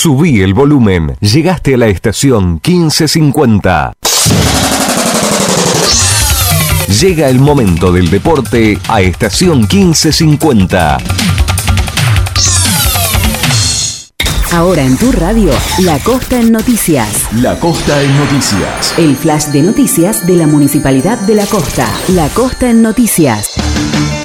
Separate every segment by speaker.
Speaker 1: Subí el volumen. Llegaste a la estación 1550. Llega el momento del deporte a estación 1550.
Speaker 2: Ahora en tu radio, La Costa en Noticias.
Speaker 1: La Costa en Noticias.
Speaker 2: El flash de noticias de la Municipalidad de La Costa. La Costa en Noticias.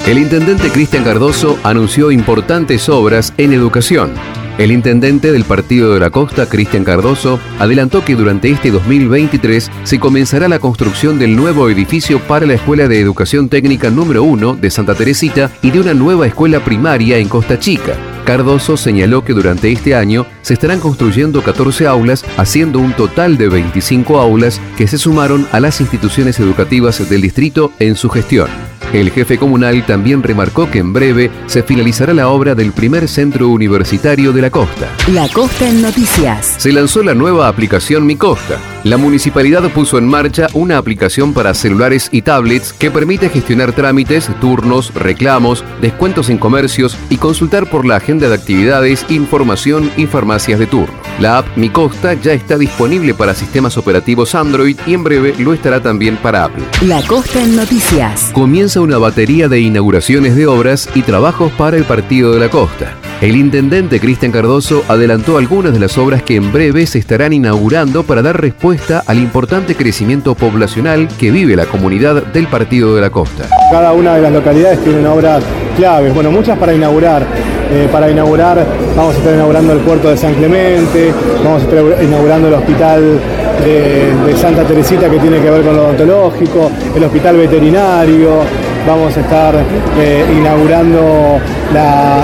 Speaker 3: El intendente Cristian Cardoso anunció importantes obras en educación. El intendente del Partido de la Costa, Cristian Cardoso, adelantó que durante este 2023 se comenzará la construcción del nuevo edificio para la Escuela de Educación Técnica número 1 de Santa Teresita y de una nueva escuela primaria en Costa Chica. Cardoso señaló que durante este año se estarán construyendo 14 aulas, haciendo un total de 25 aulas que se sumaron a las instituciones educativas del distrito en su gestión. El jefe comunal también remarcó que en breve se finalizará la obra del primer centro universitario de la costa.
Speaker 2: La Costa en Noticias.
Speaker 3: Se lanzó la nueva aplicación Mi Costa. La municipalidad puso en marcha una aplicación para celulares y tablets que permite gestionar trámites, turnos, reclamos, descuentos en comercios y consultar por la agenda de actividades, información y farmacias de turno. La app Mi Costa ya está disponible para sistemas operativos Android y en breve lo estará también para Apple.
Speaker 2: La Costa en Noticias.
Speaker 3: Comienza una batería de inauguraciones de obras y trabajos para el Partido de la Costa. El intendente Cristian Cardoso adelantó algunas de las obras que en breve se estarán inaugurando para dar respuesta al importante crecimiento poblacional que vive la comunidad del Partido de la Costa.
Speaker 4: Cada una de las localidades tiene obras claves, bueno, muchas para inaugurar. Eh, para inaugurar, vamos a estar inaugurando el puerto de San Clemente, vamos a estar inaugurando el hospital de, de Santa Teresita que tiene que ver con lo odontológico, el hospital veterinario, vamos a estar eh, inaugurando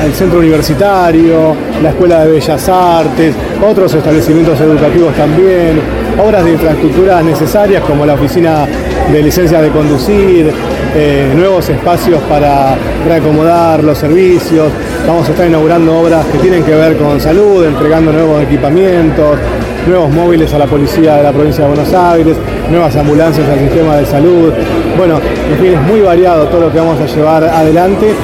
Speaker 4: el centro universitario, la Escuela de Bellas Artes, otros establecimientos educativos también, obras de infraestructura necesarias como la oficina de licencia de conducir, eh, nuevos espacios para reacomodar los servicios, vamos a estar inaugurando obras que tienen que ver con salud, entregando nuevos equipamientos, nuevos móviles a la policía de la provincia de Buenos Aires, nuevas ambulancias al sistema de salud. Bueno, es muy variado todo lo que vamos a llevar adelante.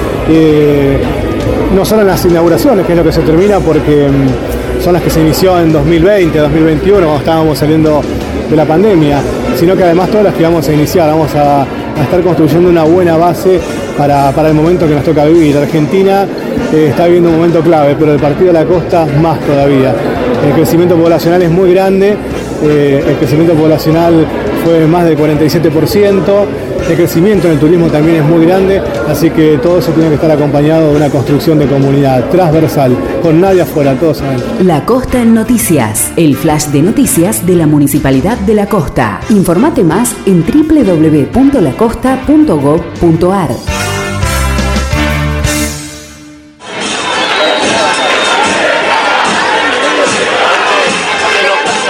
Speaker 4: No solo en las inauguraciones, que es lo que se termina, porque mm, son las que se inició en 2020, 2021, cuando estábamos saliendo de la pandemia, sino que además todas las que vamos a iniciar, vamos a, estar construyendo una buena base para, el momento que nos toca vivir. Argentina eh, está viviendo un momento clave, pero el Partido de la Costa más todavía. El crecimiento poblacional es muy grande, eh, el crecimiento poblacional fue más del 47%, el crecimiento en el turismo también es muy grande, así que todo eso tiene que estar acompañado de una construcción de comunidad transversal, con nadie afuera, todos saben.
Speaker 2: La Costa en Noticias, el flash de noticias de la Municipalidad de La Costa. Informate más en www.lacosta.gov.ar.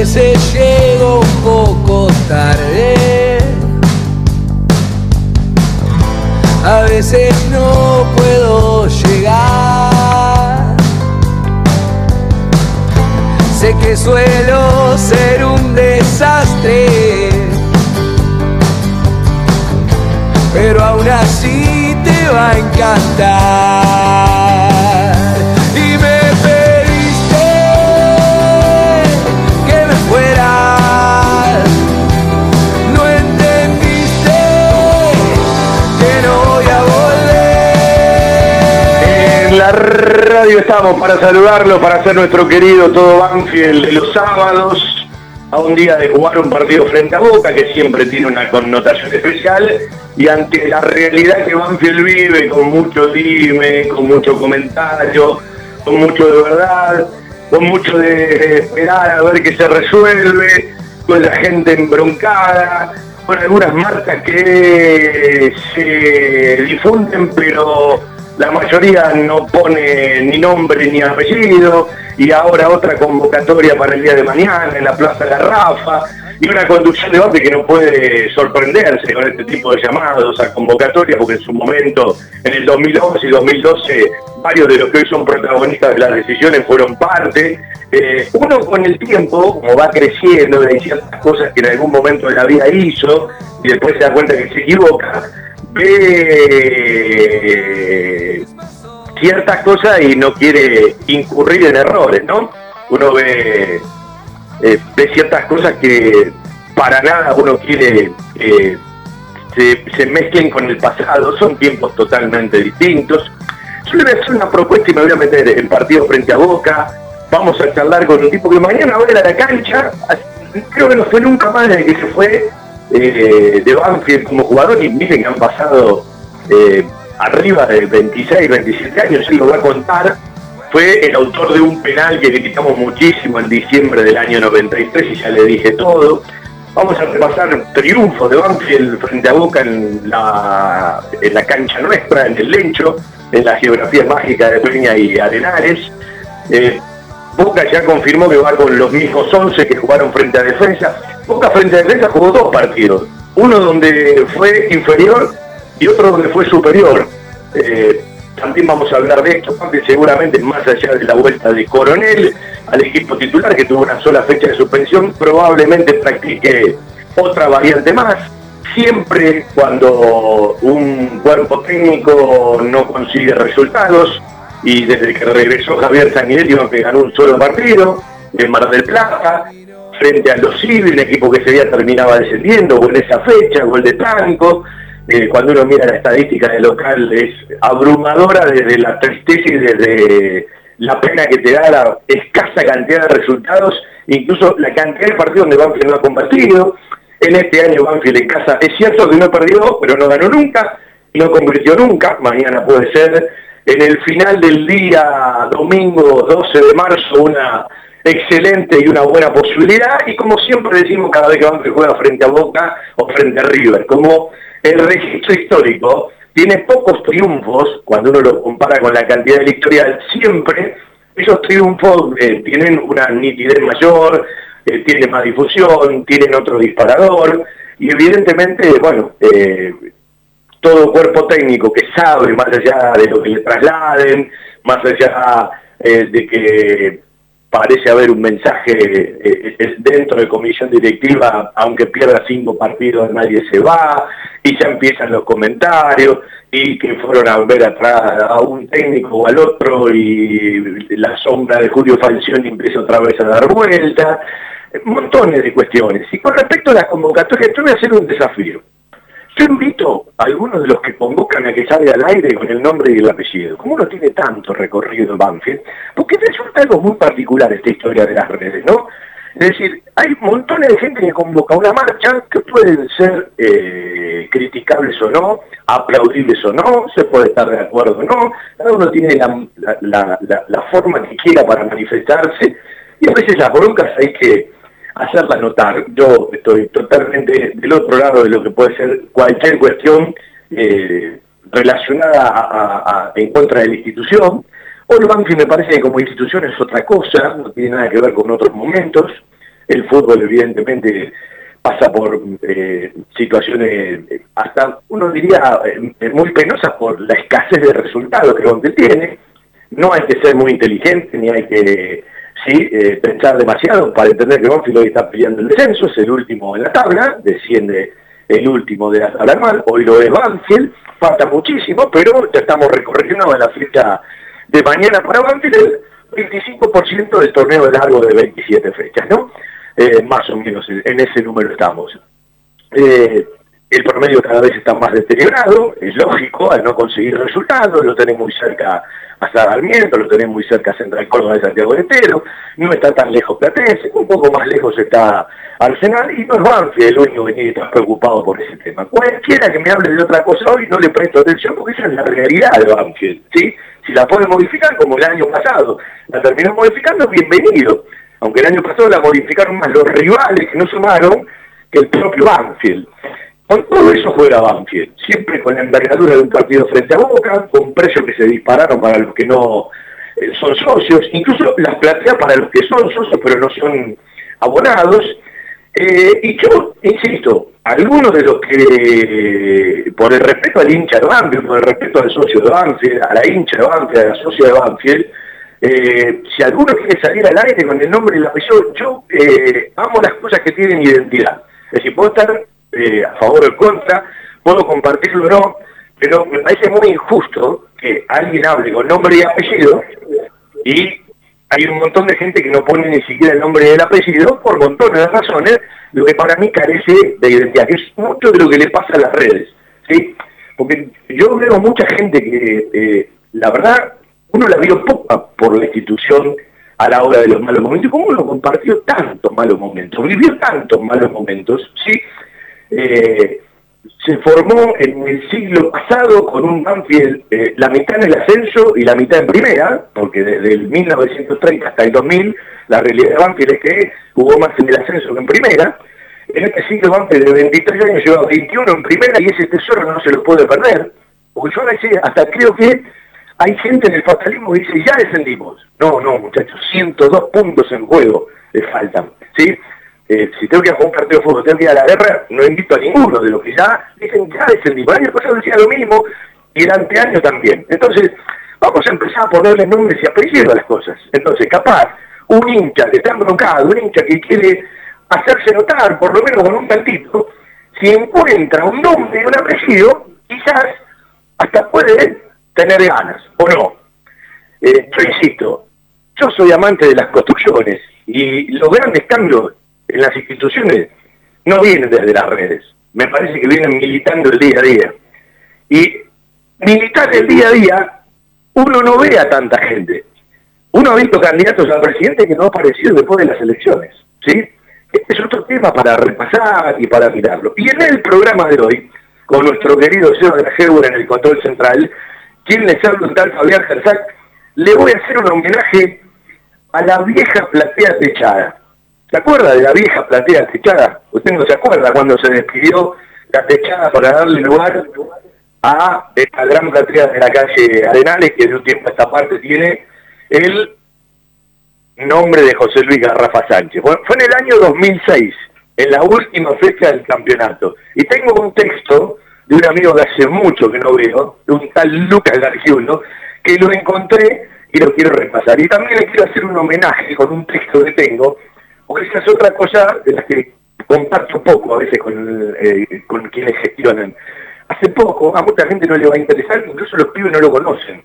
Speaker 5: Veces llego un poco tarde. A veces no puedo llegar. Sé que suelo ser un desastre. Pero aún así te va a encantar.
Speaker 6: Radio estamos para saludarlo, para hacer nuestro querido todo Banfield de los sábados, a un día de jugar un partido frente a Boca, que siempre tiene una connotación especial, y ante la realidad que Banfield vive, con mucho dime, con mucho comentario, con mucho de verdad, con mucho de esperar a ver qué se resuelve, con la gente embroncada, con algunas marcas que se difunden, pero la mayoría no pone ni nombre ni apellido, y ahora otra convocatoria para el día de mañana en la Plaza Garrafa, y una conducción de debate que no puede sorprenderse con este tipo de llamados a convocatoria, porque en su momento, en el 2011 y 2012, varios de los que hoy son protagonistas de las decisiones fueron parte. Eh, uno con el tiempo, como va creciendo, de ciertas cosas que en algún momento de la vida hizo, y después se da cuenta que se equivoca, ve ciertas cosas y no quiere incurrir en errores, ¿no? Uno ve, eh, ve ciertas cosas que para nada uno quiere que se, se mezclen con el pasado, son tiempos totalmente distintos. Yo le voy a hacer una propuesta y me voy a meter en partido frente a Boca. Vamos a charlar con un tipo que mañana va a a la cancha. Creo que no fue nunca más desde que se fue eh, de Banfield como jugador y miren que han pasado eh, arriba de 26, 27 años, él lo va a contar, fue el autor de un penal que criticamos muchísimo en diciembre del año 93 y ya le dije todo. Vamos a repasar triunfos de Banfield frente a Boca en la, en la cancha nuestra, en el Lencho, en la geografía mágica de Peña y Arenales. Eh, Boca ya confirmó que va con los mismos 11 que jugaron frente a Defensa. Boca frente a Defensa jugó dos partidos. Uno donde fue inferior y otro donde fue superior. Eh, también vamos a hablar de esto, porque seguramente más allá de la vuelta de Coronel al equipo titular, que tuvo una sola fecha de suspensión, probablemente practique otra variante más. Siempre cuando un cuerpo técnico no consigue resultados, y desde que regresó Javier Sanguinetti, que ganó un solo partido, en Mar del Plata, frente a los Civil, un equipo que se había terminaba descendiendo, o en esa fecha, gol de Tanco, eh, cuando uno mira la estadística del local es abrumadora desde la tristeza y desde la pena que te da la escasa cantidad de resultados, incluso la cantidad de partidos donde Banfield no ha convertido. En este año Banfield en casa es cierto que no perdió, pero no ganó nunca, no convirtió nunca, mañana puede ser. En el final del día, domingo 12 de marzo, una excelente y una buena posibilidad, y como siempre decimos cada vez que Banfield juega frente a Boca o frente a River, como el registro histórico tiene pocos triunfos, cuando uno lo compara con la cantidad del historial, siempre esos triunfos eh, tienen una nitidez mayor, eh, tienen más difusión, tienen otro disparador, y evidentemente, bueno, eh, todo cuerpo técnico que sabe, más allá de lo que le trasladen, más allá de que parece haber un mensaje eh, eh, dentro de comisión directiva, aunque pierda cinco partidos nadie se va, y ya empiezan los comentarios, y que fueron a ver atrás a un técnico o al otro, y la sombra de Julio Falcioni empieza otra vez a dar vuelta, montones de cuestiones. Y con respecto a la convocatoria, yo voy a hacer un desafío. Yo invito a algunos de los que convocan a que salga al aire con el nombre y el apellido. Como uno tiene tanto recorrido en Banfield, porque resulta algo muy particular esta historia de las redes, ¿no? Es decir, hay montones de gente que convoca una marcha que pueden ser eh, criticables o no, aplaudibles o no, se puede estar de acuerdo o no, cada uno tiene la, la forma que quiera para manifestarse y a veces las broncas hay que hacerla notar. Yo estoy totalmente del otro lado de lo que puede ser cualquier cuestión eh, relacionada a, en contra de la institución. O el Banfield me parece que como institución es otra cosa, no tiene nada que ver con otros momentos. El fútbol evidentemente pasa por eh, situaciones hasta, uno diría, eh, muy penosas por la escasez de resultados que Banfield tiene. No hay que ser muy inteligente ni hay que sí, eh, pensar demasiado para entender que Banfield hoy está peleando el descenso, es el último en la tabla, desciende el último de la tabla anual, hoy lo es Banfield, falta muchísimo, pero ya estamos recorriendo en la fecha de mañana para Banfield el 25% del torneo largo de 27 fechas, ¿no? Eh, más o menos en ese número estamos. Eh, el promedio cada vez está más deteriorado, es lógico, al no conseguir resultados, lo tenemos muy cerca a Sarmiento, lo tenemos muy cerca a Central Córdoba de Santiago de Entero, no está tan lejos Platense, un poco más lejos está Arsenal, y no es Banfield el único que tiene preocupado por ese tema. Cualquiera que me hable de otra cosa hoy no le presto atención porque esa es la realidad de Banfield, ¿sí? Si la puede modificar como el año pasado, la terminó modificando, bienvenido. Aunque el año pasado la modificaron más los rivales que no sumaron que el propio Banfield. Con todo eso juega Banfield, siempre con la envergadura de un partido frente a Boca, con precios que se dispararon para los que no eh, son socios, incluso las plateas para los que son socios pero no son abonados. Eh, y yo, insisto, algunos de los que, por el respeto al hincha de Banfield, por el respeto al socio de Banfield, a la hincha de Banfield, a la socia de Banfield, eh, si alguno quiere salir al aire con el nombre y el apellido, yo amo las cosas que tienen identidad. Es decir, puedo estar eh, a favor o en contra, puedo compartirlo o no, pero me parece muy injusto que alguien hable con nombre y apellido y hay un montón de gente que no pone ni siquiera el nombre y el apellido por montones de razones, lo que para mí carece de identidad, que es mucho de lo que le pasa a las redes. ¿sí? Porque yo veo mucha gente que, eh, la verdad, uno la vio poca por la institución a la hora de los malos momentos, ¿cómo uno compartió tantos malos momentos, vivió tantos malos momentos, ¿sí? Eh, se formó en el siglo pasado con un Banfield, eh, la mitad en el ascenso y la mitad en primera, porque desde el 1930 hasta el 2000, la realidad de Banfield es que jugó más en el ascenso que en primera. En este siglo Banfield de 23 años lleva 21 en primera y ese tesoro no se lo puede perder. Porque yo a veces hasta creo que hay gente en el fatalismo que dice, ya descendimos. No, no, muchachos, 102 puntos en juego le faltan. ¿sí? Eh, si tengo que jugar un partido de fútbol, tengo que ir la guerra, no invito a ninguno de los que ya dicen, ya descendí. El año pasado decía lo mismo y el anteaño también. Entonces, vamos a empezar a ponerle nombres y apellidos a las cosas. Entonces, capaz, un hincha que está embroncado, un hincha que quiere hacerse notar, por lo menos con un tantito, si encuentra un nombre y un apellido, quizás hasta puede tener ganas, o no. Eh, yo insisto, yo soy amante de las construcciones y los grandes cambios en las instituciones no vienen desde las redes. Me parece que vienen militando el día a día. Y militar el día a día, uno no ve a tanta gente. Uno ha visto candidatos al presidente que no ha aparecido después de las elecciones. ¿sí? Este es otro tema para repasar y para mirarlo. Y en el programa de hoy, con nuestro querido señor de la en el control central, quien les habla un tal Fabián Gersac, le voy a hacer un homenaje a la vieja platea techada. ¿Se acuerda de la vieja platea techada? Usted no se acuerda cuando se despidió la techada para darle lugar a esta gran platea de la calle Arenales, que de un tiempo a esta parte tiene el nombre de José Luis Garrafa Sánchez. fue en el año 2006, en la última fecha del campeonato. Y tengo un texto de un amigo que hace mucho que no veo, de un tal Lucas Gargiulo, que lo encontré y lo quiero repasar. Y también le quiero hacer un homenaje con un texto que tengo, porque esa es otra cosa de la que comparto poco a veces con, eh, con quienes gestionan. Hace poco, a mucha gente no le va a interesar, incluso los pibes no lo conocen.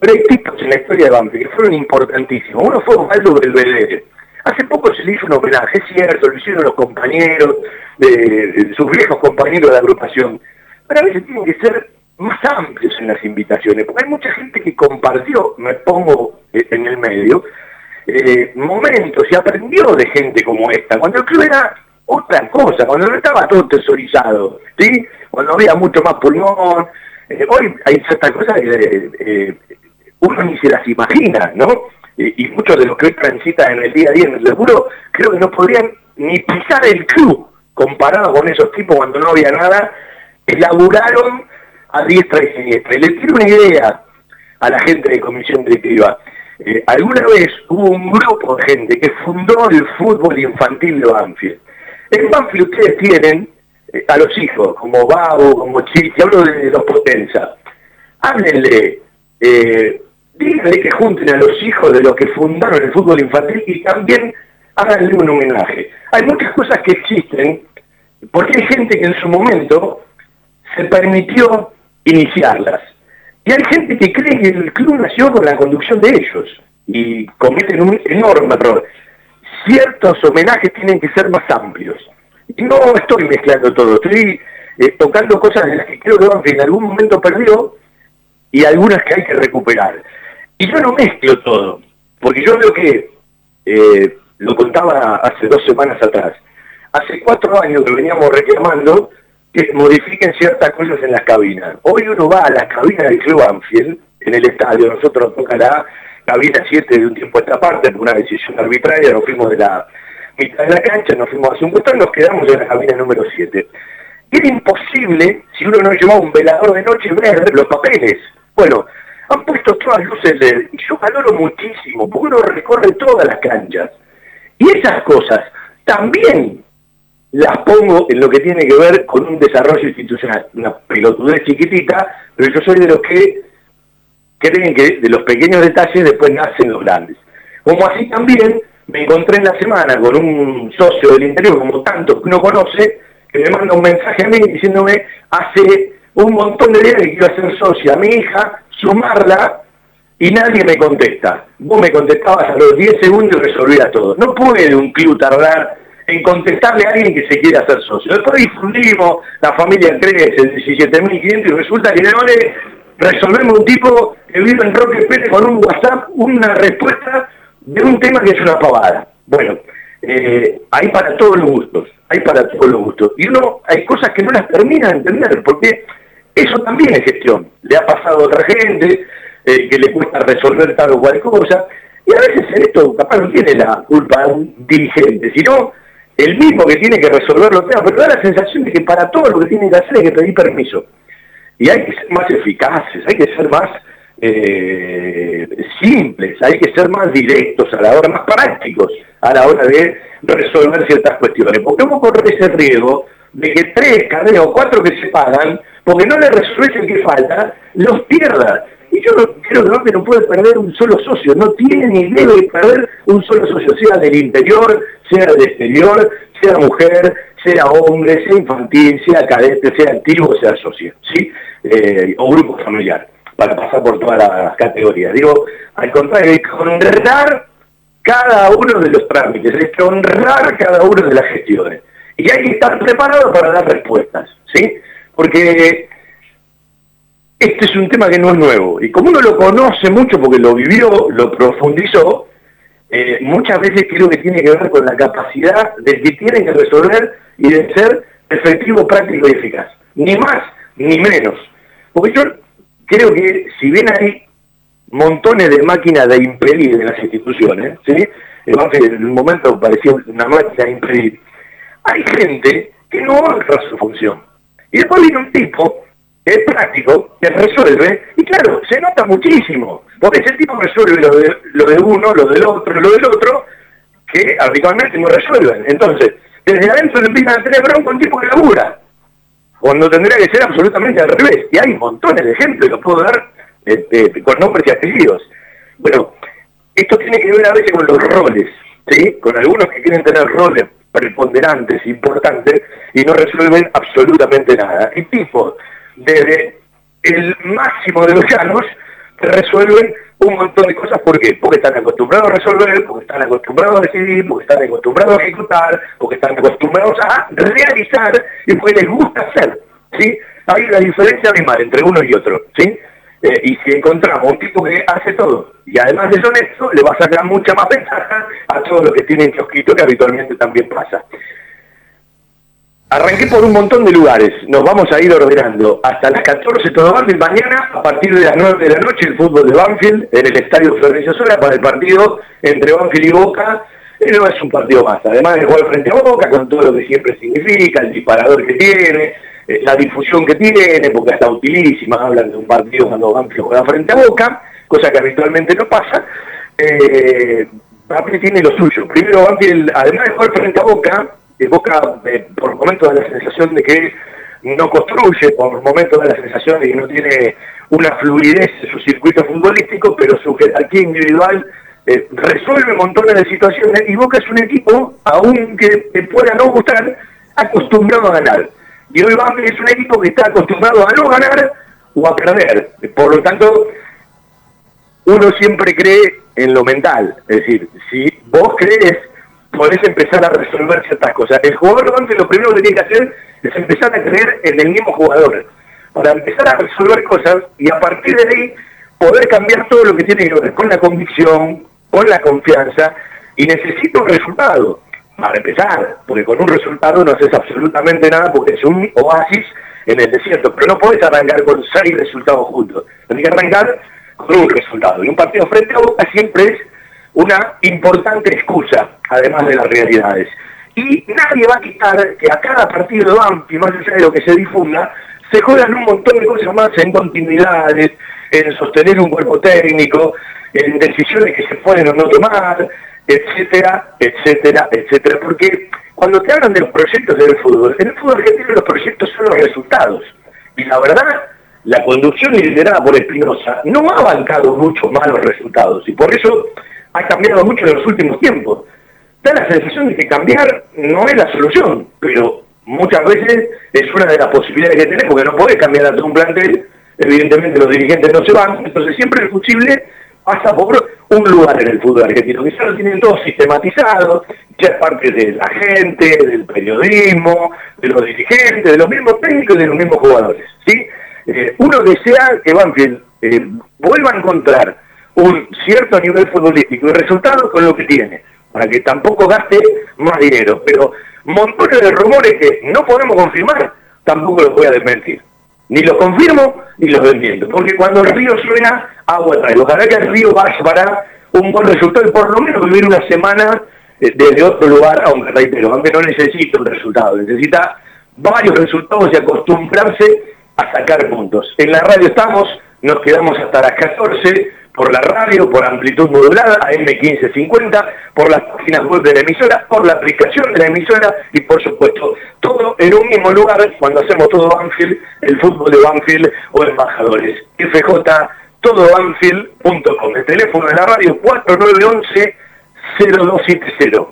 Speaker 6: Pero hay tipos en la historia de Banfield que fueron importantísimos. Uno fue Osvaldo Belvedere. Hace poco se le hizo un homenaje, es cierto, lo hicieron los compañeros, de, sus viejos compañeros de agrupación. Pero a veces tienen que ser más amplios en las invitaciones, porque hay mucha gente que compartió, me pongo en el medio, eh, momentos y aprendió de gente como esta, cuando el club era otra cosa, cuando no estaba todo tesorizado, ¿sí? cuando había mucho más pulmón. Eh, hoy hay ciertas cosas que eh, uno ni se las imagina, ¿no? y muchos de los que hoy transitan en el día a día en el seguro, creo que no podrían ni pisar el club comparado con esos tipos cuando no había nada, elaboraron a diestra y siniestra. Y les tiro una idea a la gente de comisión directiva. Eh, alguna vez hubo un grupo de gente que fundó el fútbol infantil de Banfield. En Banfield ustedes tienen eh, a los hijos, como Babo, como Chichi, hablo de los Potenza. Háblenle, eh, díganle que junten a los hijos de los que fundaron el fútbol infantil y también háganle un homenaje. Hay muchas cosas que existen porque hay gente que en su momento se permitió iniciarlas. Y hay gente que cree que el club nació con la conducción de ellos y cometen un enorme error. Ciertos homenajes tienen que ser más amplios. Y no estoy mezclando todo, estoy eh, tocando cosas de las que creo que en algún momento perdió y algunas que hay que recuperar. Y yo no mezclo todo, porque yo veo que, eh, lo contaba hace dos semanas atrás, hace cuatro años que veníamos reclamando que modifiquen ciertas cosas en las cabinas. Hoy uno va a las cabinas del Club Anfield, en el estadio, nosotros toca la cabina 7 de un tiempo a esta parte, por una decisión arbitraria, nos fuimos de la mitad de la cancha, nos fuimos hace un y nos quedamos en la cabina número 7. Era imposible, si uno no llevaba un velador de noche, ver los papeles. Bueno, han puesto todas luces de... Y yo valoro muchísimo, porque uno recorre todas las canchas. Y esas cosas también las pongo en lo que tiene que ver con un desarrollo institucional. Una pelotudez chiquitita, pero yo soy de los que creen que de los pequeños detalles después nacen los grandes. Como así también me encontré en la semana con un socio del interior, como tantos que uno conoce, que me manda un mensaje a mí diciéndome hace un montón de días que quiero hacer socia a mi hija, sumarla, y nadie me contesta. Vos me contestabas a los 10 segundos y resolvías todo. No puede un club tardar en contestarle a alguien que se quiere hacer socio. Después difundimos, la familia crece, 17.500 y resulta que no le resolvemos un tipo que vive en Roque Pérez con un WhatsApp una respuesta de un tema que es una pavada. Bueno, eh, hay para todos los gustos, hay para todos los gustos. Y uno, hay cosas que no las termina de entender, porque eso también es gestión. Le ha pasado a otra gente eh, que le cuesta resolver tal o cual cosa, y a veces en esto capaz no tiene la culpa de un dirigente, sino el mismo que tiene que resolver los temas, pero da la sensación de que para todo lo que tiene que hacer hay que pedir permiso. Y hay que ser más eficaces, hay que ser más eh, simples, hay que ser más directos a la hora, más prácticos a la hora de resolver ciertas cuestiones. Porque vos correr ese riesgo de que tres, cada o cuatro que se pagan, porque no le resuelves el que falta, los pierdas. Y yo creo que no puede perder un solo socio, no tiene ni debe perder un solo socio, sea del interior, sea del exterior, sea mujer, sea hombre, sea infantil, sea cadete, sea activo, sea socio, ¿sí? Eh, o grupo familiar, para pasar por todas las categorías. Digo, al contrario, hay que honrar cada uno de los trámites, hay honrar cada una de las gestiones. Y hay que estar preparado para dar respuestas, ¿sí? Porque este es un tema que no es nuevo. Y como uno lo conoce mucho porque lo vivió, lo profundizó, eh, muchas veces creo que tiene que ver con la capacidad del que tiene que resolver y de ser efectivo, práctico y eficaz. Ni más ni menos. Porque yo creo que si bien hay montones de máquinas de impedir en las instituciones, ¿sí? en un momento parecía una máquina de impedir, hay gente que no honra su función. Y después viene un tipo es práctico, que resuelve, y claro, se nota muchísimo, porque ese tipo resuelve lo de, lo de uno, lo del otro, lo del otro, que habitualmente no resuelven. Entonces, desde adentro le empiezan a tener bronco un tipo que labura, cuando tendría que ser absolutamente al revés. Y hay montones de ejemplos, los puedo dar este, con nombres y apellidos. Bueno, esto tiene que ver a veces con los roles, ¿sí? Con algunos que quieren tener roles preponderantes, importantes, y no resuelven absolutamente nada. Y tipo, desde el máximo de los llanos, resuelven un montón de cosas. ¿Por qué? Porque están acostumbrados a resolver, porque están acostumbrados a decidir, porque están acostumbrados a ejecutar, porque están acostumbrados a realizar y porque les gusta hacer. ¿sí? Hay una diferencia mar entre uno y otro. ¿sí? Eh, y si encontramos un tipo que hace todo y además de honesto, le va a sacar mucha más ventaja a todos los que tienen kiosquito, que habitualmente también pasa. Arranqué por un montón de lugares, nos vamos a ir ordenando. Hasta las 14 todo Banfield, mañana a partir de las 9 de la noche el fútbol de Banfield en el Estadio Florencio Sola para el partido entre Banfield y Boca. No es un partido más, además de jugar frente a Boca con todo lo que siempre significa, el disparador que tiene, eh, la difusión que tiene, porque está utilísima, hablan de un partido cuando Banfield juega frente a Boca, cosa que habitualmente no pasa. Eh, Banfield tiene lo suyo. Primero Banfield, además de jugar frente a Boca, Boca por momentos da la sensación de que no construye, por momentos da la sensación de que no tiene una fluidez en su circuito futbolístico, pero su jerarquía individual eh, resuelve montones de situaciones y Boca es un equipo, aunque te pueda no gustar, acostumbrado a ganar. Y hoy Banfield es un equipo que está acostumbrado a no ganar o a perder. Por lo tanto, uno siempre cree en lo mental. Es decir, si vos crees podés empezar a resolver ciertas cosas. El jugador antes lo primero que tiene que hacer es empezar a creer en el mismo jugador, para empezar a resolver cosas y a partir de ahí poder cambiar todo lo que tiene que ver con la convicción, con la confianza, y necesito un resultado, para empezar, porque con un resultado no haces absolutamente nada porque es un oasis en el desierto, pero no podés arrancar con seis resultados juntos, tienes que arrancar con un resultado, y un partido frente a Boca siempre es una importante excusa, además de las realidades. Y nadie va a quitar que a cada partido Banfi, más allá de lo que se difunda, se juegan un montón de cosas más en continuidades, en sostener un cuerpo técnico, en decisiones que se pueden o no tomar, etcétera, etcétera, etcétera. Porque cuando te hablan de los proyectos del fútbol, en el fútbol argentino los proyectos son los resultados. Y la verdad, la conducción liderada por Espinosa no ha bancado muchos malos resultados. Y por eso ha cambiado mucho en los últimos tiempos. Da la sensación de que cambiar no es la solución, pero muchas veces es una de las posibilidades que tenés, porque no podés cambiar a todo un plantel, evidentemente los dirigentes no se van, entonces siempre el fusible pasa por un lugar en el fútbol argentino, que ya lo tienen todo sistematizado, ya es parte de la gente, del periodismo, de los dirigentes, de los mismos técnicos y de los mismos jugadores. ¿sí? Eh, uno desea que Banfield eh, vuelva a encontrar un cierto nivel futbolístico y resultado con lo que tiene, para que tampoco gaste más dinero. Pero montones de rumores que no podemos confirmar, tampoco los voy a desmentir. Ni los confirmo ni los desmiento, porque cuando el río suena, agua trae. Ojalá que el río vaya para un buen resultado y por lo menos vivir una semana eh, desde otro lugar, aunque reitero, aunque no necesita un resultado, necesita varios resultados y acostumbrarse a sacar puntos. En la radio estamos, nos quedamos hasta las 14 por la radio, por amplitud modulada, AM1550, por las páginas web de la emisora, por la aplicación de la emisora y por supuesto todo en un mismo lugar cuando hacemos todo Banfield, el fútbol de Banfield o embajadores. FJ, todobanfield.com. El teléfono de la radio 4911 0270.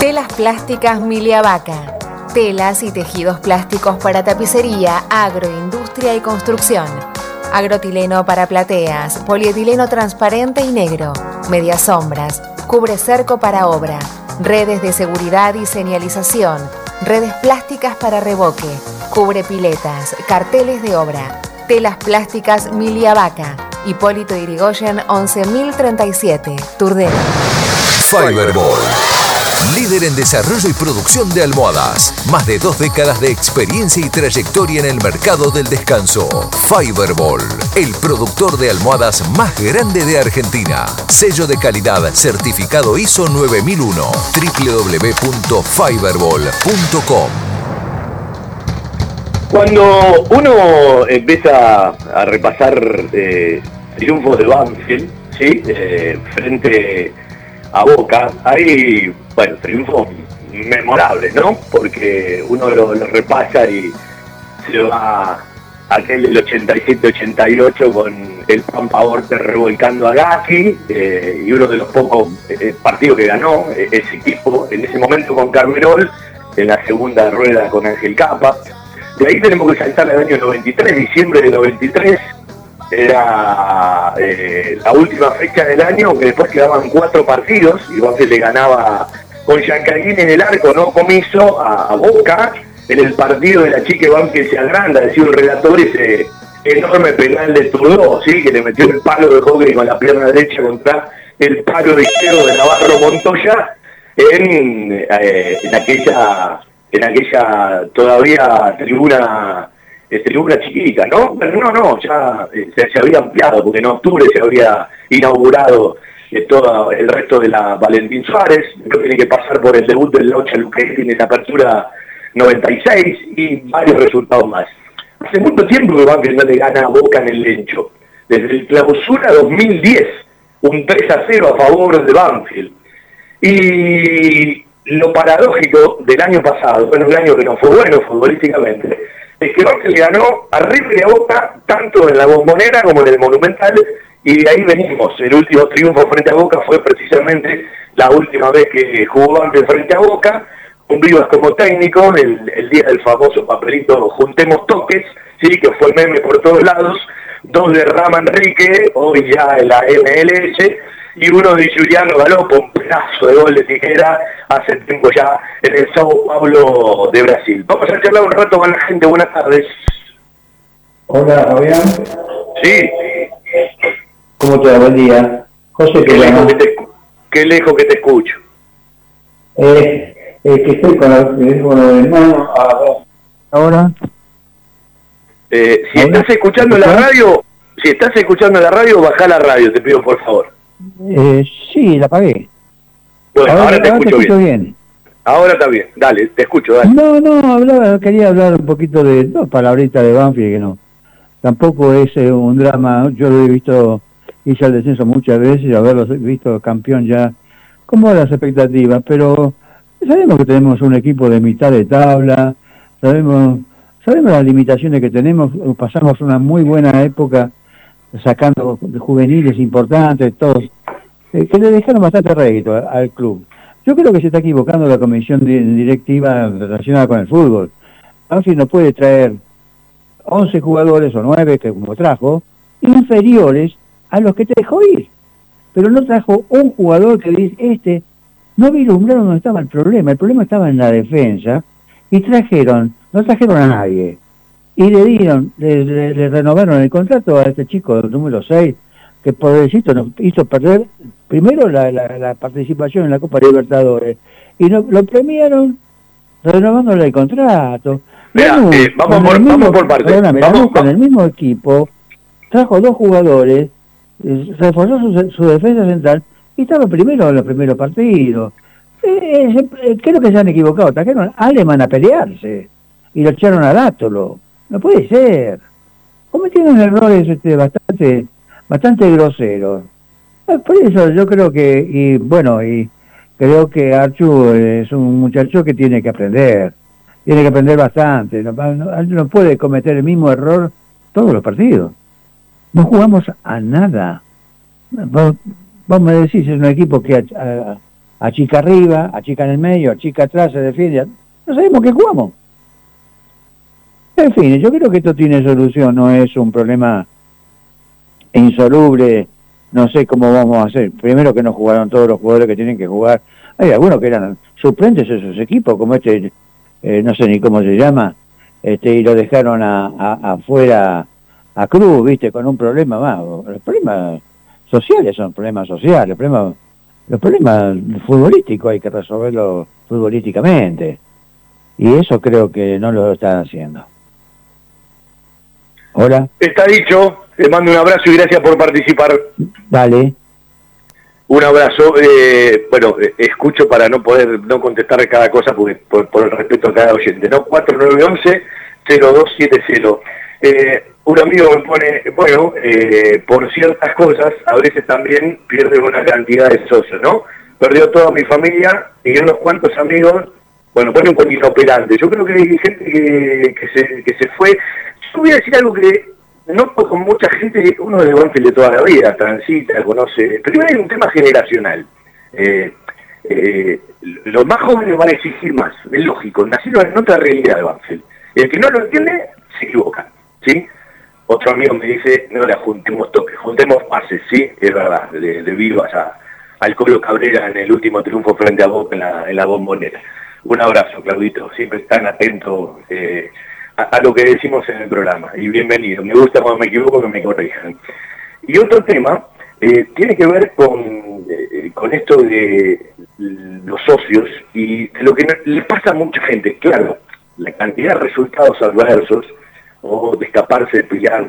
Speaker 2: Telas plásticas Miliavaca. Telas y tejidos plásticos para tapicería, agroindustria y construcción agrotileno para plateas, polietileno transparente y negro, medias sombras, cubre cerco para obra, redes de seguridad y señalización, redes plásticas para revoque, cubre piletas, carteles de obra, telas plásticas Milia Vaca, Hipólito Irigoyen 11037, Turdera.
Speaker 1: Fiberball líder en desarrollo y producción de almohadas. Más de dos décadas de experiencia y trayectoria en el mercado del descanso. Fiberball, el productor de almohadas más grande de Argentina. Sello de calidad certificado ISO 9001. www.fiberball.com
Speaker 6: Cuando uno empieza a repasar eh, triunfos de Banfield, ¿sí? Eh, frente a Boca, hay, bueno, triunfos memorables, ¿no? Porque uno lo, repasa y se va aquel del 87-88 con el Pampa Orte revolcando a Gatti eh, y uno de los pocos eh, partidos que ganó ese equipo en ese momento con Carmerol en la segunda rueda con Ángel Capa. De ahí tenemos que saltar al año 93, diciembre del 93, era la última fecha del año, aunque después quedaban cuatro partidos, y se le ganaba con Giancarlini en el arco, no comiso, a, Boca, en el partido de la chica que se agranda, decía un relator, ese enorme penal de Trudeau, ¿sí? que le metió el palo de hockey con la pierna derecha contra el palo izquierdo de Navarro Montoya en, eh, en aquella en aquella todavía tribuna eh, tribuna chiquita, ¿no? Pero no, no, ya eh, se, había ampliado, porque en octubre se había inaugurado todo el resto de la Valentín Suárez, que tiene que pasar por el debut del Locha Luque, tiene la apertura 96 y varios resultados más. Hace mucho tiempo que Banfield no le gana Boca en el Lencho. Desde el clausura 2010, un 3 a 0 a favor de Banfield. Y lo paradójico del año pasado, bueno, el año que no fue bueno futbolísticamente, es que Banfield ganó a River a Boca tanto en la bombonera como en el Monumental y de ahí venimos. El último triunfo frente a Boca fue precisamente la última vez que jugó Banfield frente a Boca un Vivas como técnico, el, día del famoso papelito Juntemos Toques, sí, que fue meme por todos lados, dos de Rama Enrique, hoy ya en la MLS, y uno de Juliano Galopo, un pedazo de gol de tijera hace tiempo ya en el Sao Paulo de Brasil. Vamos a charlar un rato con la gente, buenas tardes.
Speaker 7: Hola, Fabián.
Speaker 6: Sí.
Speaker 7: ¿Cómo te va? Buen día.
Speaker 6: José, qué, lejos que, te, qué lejos que te escucho.
Speaker 7: Eh, eh, que estoy con el teléfono de mano. Ahora.
Speaker 6: Eh, si estás escuchando la radio, si estás escuchando la radio, baja la radio, te pido por favor.
Speaker 7: Eh, sí, la apagué.
Speaker 6: Bueno, ahora, te, escucho, bien. Ahora está bien, dale, te escucho, dale.
Speaker 7: No, no, quería hablar un poquito de dos palabritas de Banfield que no. Tampoco es eh, un drama, yo lo he visto, hice el descenso muchas veces, haberlo visto campeón ya, como las expectativas, pero Sabemos que tenemos un equipo de mitad de tabla, sabemos, sabemos las limitaciones que tenemos, pasamos una muy buena época sacando juveniles importantes, todos, eh, que le dejaron bastante rédito al club. Yo creo que se está equivocando la comisión directiva relacionada con el fútbol. si no puede traer 11 jugadores o 9, que como trajo, inferiores a los que te dejó ir. Pero no trajo un jugador que dice, este no vislumbraron dónde estaba el problema. El problema estaba en la defensa y trajeron, no trajeron a nadie. Y le dieron, le, renovaron el contrato a este chico número 6, que pobrecito nos hizo perder primero la, participación en la Copa Libertadores. Y lo premiaron renovándole el contrato.
Speaker 6: Eh, vamos, por, mismo, vamos
Speaker 7: con el mismo equipo, trajo dos jugadores, eh, reforzó su defensa central y estaba primero en los primeros partidos. Eh, eh, creo que se han equivocado, trajeron a Aleman a pelearse y lo echaron a Dátolo. No puede ser. Cometieron errores este, bastante, bastante groseros. Eh, por eso yo creo que, y bueno, y creo que Archu es un muchacho que tiene que aprender. Tiene que aprender bastante. No, no puede cometer el mismo error todos los partidos. No jugamos a nada vamos a decir, es un equipo que achica arriba, achica en el medio, achica atrás, se defiende. No sabemos qué jugamos. En fin, yo creo que esto tiene solución, no es un problema insoluble, no sé cómo vamos a hacer. Primero que no jugaron todos los jugadores que tienen que jugar. Hay algunos que eran suplentes de esos equipos, como este, eh, no sé ni cómo se llama, este, y lo dejaron afuera a Cruz, viste, con un problema más. El problema sociales son problemas sociales, problemas, los problemas futbolísticos hay que resolverlos futbolísticamente. Y eso creo que no lo están haciendo. Hola.
Speaker 6: Está dicho, te mando un abrazo y gracias por participar.
Speaker 7: Dale.
Speaker 6: Un abrazo. Eh, bueno, eh, escucho para no poder no contestar cada cosa porque por, por el respeto a cada oyente. ¿no? 4911-0270. Eh, un amigo me pone, bueno, eh, por ciertas cosas, a veces también pierde una cantidad de socios, ¿no? Perdió toda mi familia y unos cuantos amigos, bueno, pone un operante. Yo creo que hay gente que, se, que se fue. Yo voy a decir algo que no con mucha gente, uno de Banfield de toda la vida, transita, conoce, primero hay un tema generacional. Eh, eh, los más jóvenes van a exigir más, es lógico, nacieron en otra realidad de Banfield. El que no lo entiende, se equivoca, ¿sí? Otro amigo me dice, no la juntemos toques, juntemos pases, sí, es verdad, de, de Vivas al Colo Cabrera en el último triunfo frente a Boca en la, en bombonera. Un abrazo, Claudito, siempre están atentos eh, a, lo que decimos en el programa. Y bienvenido, me gusta cuando me equivoco que me corrijan. Y otro tema eh, tiene que ver con, eh, con esto de los socios y lo que le pasa a mucha gente. Claro, la cantidad de resultados adversos o de escaparse de pillar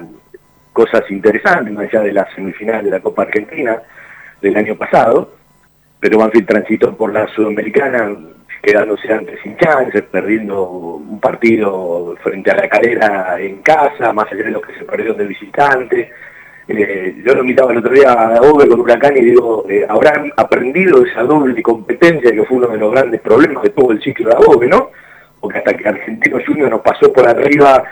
Speaker 6: cosas interesantes, más allá de la semifinal de la Copa Argentina del año pasado, pero Banfield transitó por la Sudamericana quedándose antes sin chances, perdiendo un partido frente a la calera en casa, más allá de lo que se perdió de visitante. Eh, yo lo invitaba el otro día a Ove con Huracán y digo, eh, habrán aprendido esa doble competencia que fue uno de los grandes problemas que tuvo el ciclo de Ove, ¿no? Porque hasta que Argentino Junior nos pasó por arriba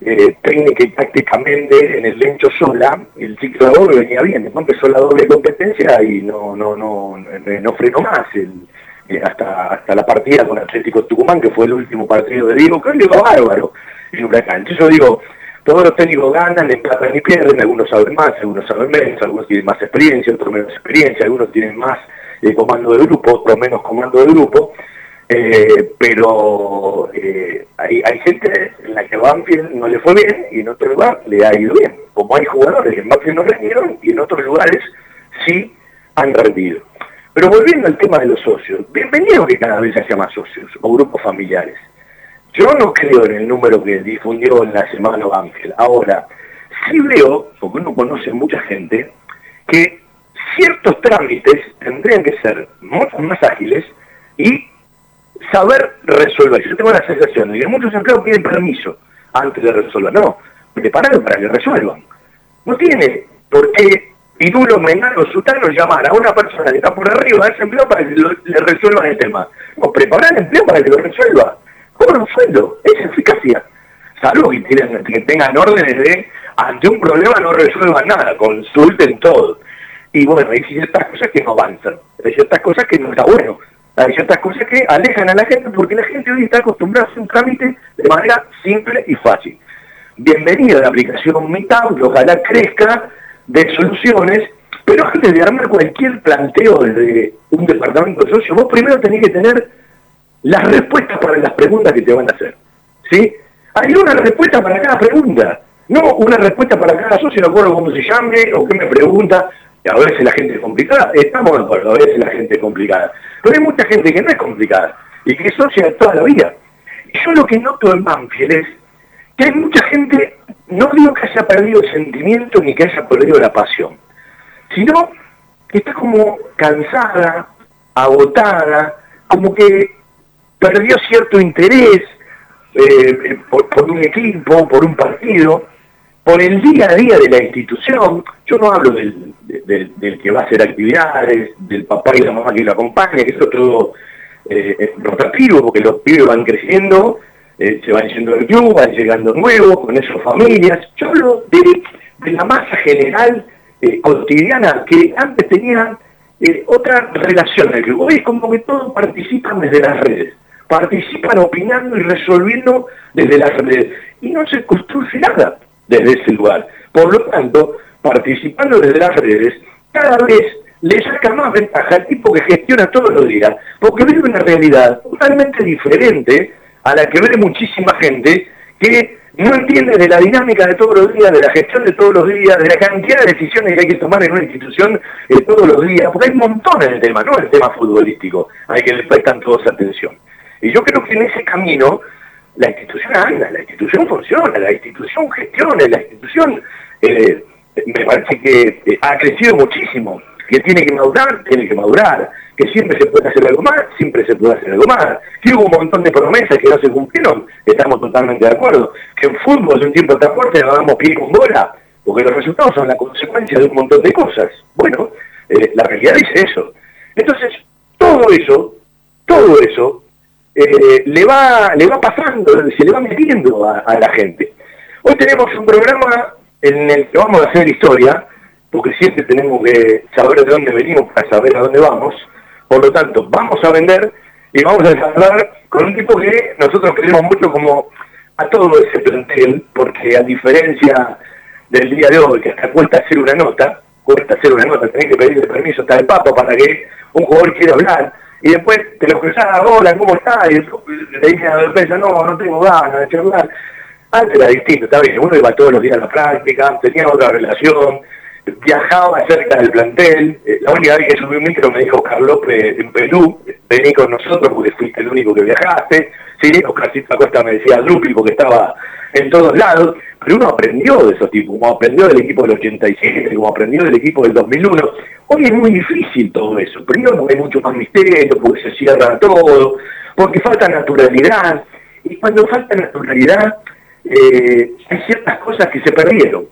Speaker 6: eh, técnica y tácticamente en el Lencho sola, el ciclo de doble venía bien, después empezó la doble competencia y no, no, no, no frenó más eh, hasta, hasta la partida con Atlético Tucumán, que fue el último partido de Diego, que le bárbaro en Huracán. Entonces yo digo, todos los técnicos ganan, empatan y pierden, algunos saben más, algunos saben menos, algunos tienen más experiencia, otros menos experiencia, algunos tienen más eh, comando de grupo, otros menos comando de grupo, eh, pero eh, hay, hay, gente en la que Banfield no le fue bien y en otro lugar le ha ido bien. Como hay jugadores que en Banfield no rendieron y en otros lugares sí han rendido. Pero volviendo al tema de los socios, bienvenido que cada vez haya más socios o grupos familiares. Yo no creo en el número que difundió en la semana Banfield. Ahora, sí veo, porque uno conoce mucha gente, que ciertos trámites tendrían que ser mucho más ágiles y saber resolver. Yo tengo la sensación de que muchos empleados piden permiso antes de resolver. No, preparado para que resuelvan. No tiene por qué Pirulo, Menano, Sutano llamar a una persona que está por arriba de ese empleo para que le resuelvan el tema. No, preparar el empleo para que lo resuelva. ¿Cómo un sueldo, es eficacia. Salvo que, tengan órdenes de, ante un problema no resuelvan nada, consulten todo. Y bueno, hay ciertas cosas que no avanzan, hay ciertas cosas que no está bueno. Hay ciertas cosas que alejan a la gente porque la gente hoy está acostumbrada a hacer un trámite de manera simple y fácil. Bienvenida a la aplicación Meetup, ojalá crezca de soluciones, pero antes de armar cualquier planteo desde un departamento de socios, vos primero tenés que tener las respuestas para las preguntas que te van a hacer. ¿Sí? Hay una respuesta para cada pregunta, no una respuesta para cada socio, no acuerdo cómo se llame o qué me pregunta, a veces la gente es complicada, estamos de acuerdo, a veces la gente es complicada, pero hay mucha gente que no es complicada y que es socia toda la vida. Y yo lo que noto en Banfield es que hay mucha gente, no digo que haya perdido el sentimiento ni que haya perdido la pasión, sino que está como cansada, agotada, como que perdió cierto interés eh, por un equipo, por un partido, por el día a día de la institución, yo no hablo del, del, que va a hacer actividades, del papá y la mamá que lo acompaña, que eso todo eh, rotativo, porque los pibes van creciendo, eh, se van yendo del club, van llegando nuevos, con esas familias. Yo hablo de, la masa general eh, cotidiana que antes tenían eh, otra relación del club. Hoy es como que todos participan desde las redes, participan opinando y resolviendo desde las redes. Y no se construye nada desde ese lugar. Por lo tanto, participando desde las redes, cada vez le saca más ventaja al tipo que gestiona todos los días, porque vive una realidad totalmente diferente a la que ve muchísima gente que no entiende de la dinámica de todos los días, de la gestión de todos los días, de la cantidad de decisiones que hay que tomar en una institución eh, todos los días, porque hay montones de temas, no el tema futbolístico, hay que le prestan todos atención. Y yo creo que en ese camino la institución anda, la institución funciona, la institución gestiona, la institución eh, me parece que eh, ha crecido muchísimo, que tiene que madurar, tiene que madurar, que siempre se puede hacer algo más, siempre se puede hacer algo más, que hubo un montón de promesas que no se cumplieron, estamos totalmente de acuerdo, que en fútbol de un tiempo tan fuerte hagamos pie con bola, porque los resultados son la consecuencia de un montón de cosas. Bueno, eh, la realidad dice eso. Entonces, todo eso, todo eso, eh, le, va, le va pasando, se le va metiendo a, la gente. Hoy tenemos un programa en el que vamos a hacer historia, porque siempre tenemos que saber de dónde venimos para saber a dónde vamos. Por lo tanto, vamos a vender y vamos a hablar con un tipo que nosotros queremos mucho como a todo ese plantel, porque a diferencia del día de hoy, que hasta cuesta hacer una nota, cuesta hacer una nota, tenés que pedirle permiso hasta el Papa para que un jugador quiera hablar, y después te lo cruzás, hola, ¿cómo estás? Y le dices a la defensa, no, no tengo ganas de charlar. Antes era distinto, está bien, uno iba todos los días a la práctica, tenía otra relación, viajaba cerca del plantel. Eh, la única vez que subí un micro me dijo Carlos en Perú, vení con nosotros porque fuiste el único que viajaste. Sí, Oscarcito Acosta me decía Drupi porque estaba en todos lados. Pero uno aprendió de esos tipos, como aprendió del equipo del 87, como aprendió del equipo del 2001. Hoy es muy difícil todo eso. Primero hay mucho más misterio, porque se cierra todo, porque falta naturalidad. Y cuando falta naturalidad, eh, hay ciertas cosas que se perdieron.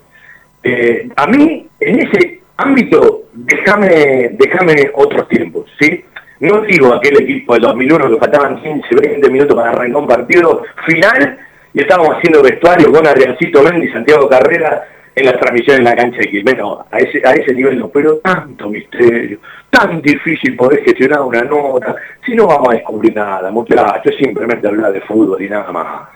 Speaker 6: Eh, a mí, en ese ámbito, déjame déjame otros tiempos, ¿sí? No digo aquel equipo del 2001 que faltaban 15, 20 minutos para arrancar un partido final y estábamos haciendo vestuario con Adriancito Mendy y Santiago Carrera en la transmisión en la cancha de Quilmes. a ese, a ese nivel no, pero tanto misterio, tan difícil poder gestionar una nota, si no vamos a descubrir nada, muchachos, simplemente hablar de fútbol y nada más.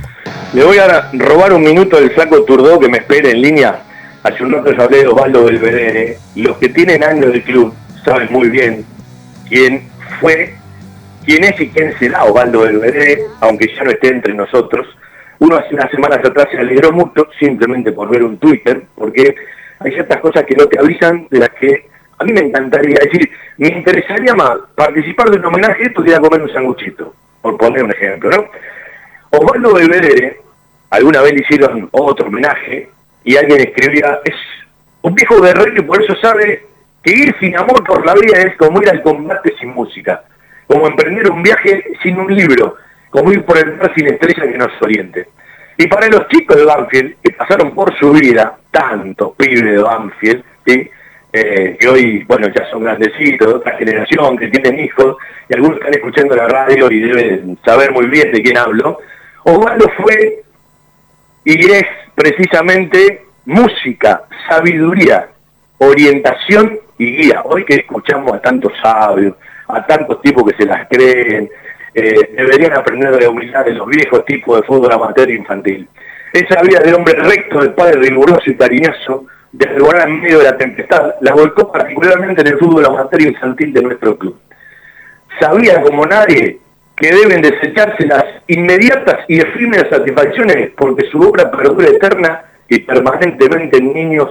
Speaker 6: Le voy a robar un minuto del saco Turdó que me espera en línea. Hace un rato hablé de Osvaldo Belvedere. Los que tienen años del club saben muy bien quién fue, quién es y quién será Osvaldo Belvedere, aunque ya no esté entre nosotros. Uno hace unas semanas atrás se alegró mucho simplemente por ver un Twitter, porque hay ciertas cosas que no te avisan, de las que a mí me encantaría decir, me interesaría más participar de un homenaje esto que comer un sanguchito, por poner un ejemplo, ¿no? Osvaldo Belvedere, alguna vez le hicieron otro homenaje y alguien escribía, es un viejo guerrero y por eso sabe que ir sin amor por la vida es como ir al combate sin música, como emprender un viaje sin un libro, como ir por el mar sin estrella que nos oriente. Y para los chicos de Banfield, que pasaron por su vida, tantos pibes de Banfield, eh, que hoy, bueno, ya son grandecitos, de otra generación, que tienen hijos, y algunos están escuchando la radio y deben saber muy bien de quién hablo, Osvaldo fue y es precisamente música, sabiduría, orientación y guía. Hoy que escuchamos a tantos sabios, a tantos tipos que se las creen, eh, deberían aprender de la humildad de los viejos tipos de fútbol amateur infantil. Esa vida de hombre recto, de padre riguroso y cariñoso, de resguardar en medio de la tempestad, la volcó particularmente en el fútbol amateur infantil de nuestro club. Sabía como nadie que deben desecharse las inmediatas y efímeras satisfacciones porque su obra perdura eterna y permanentemente en niños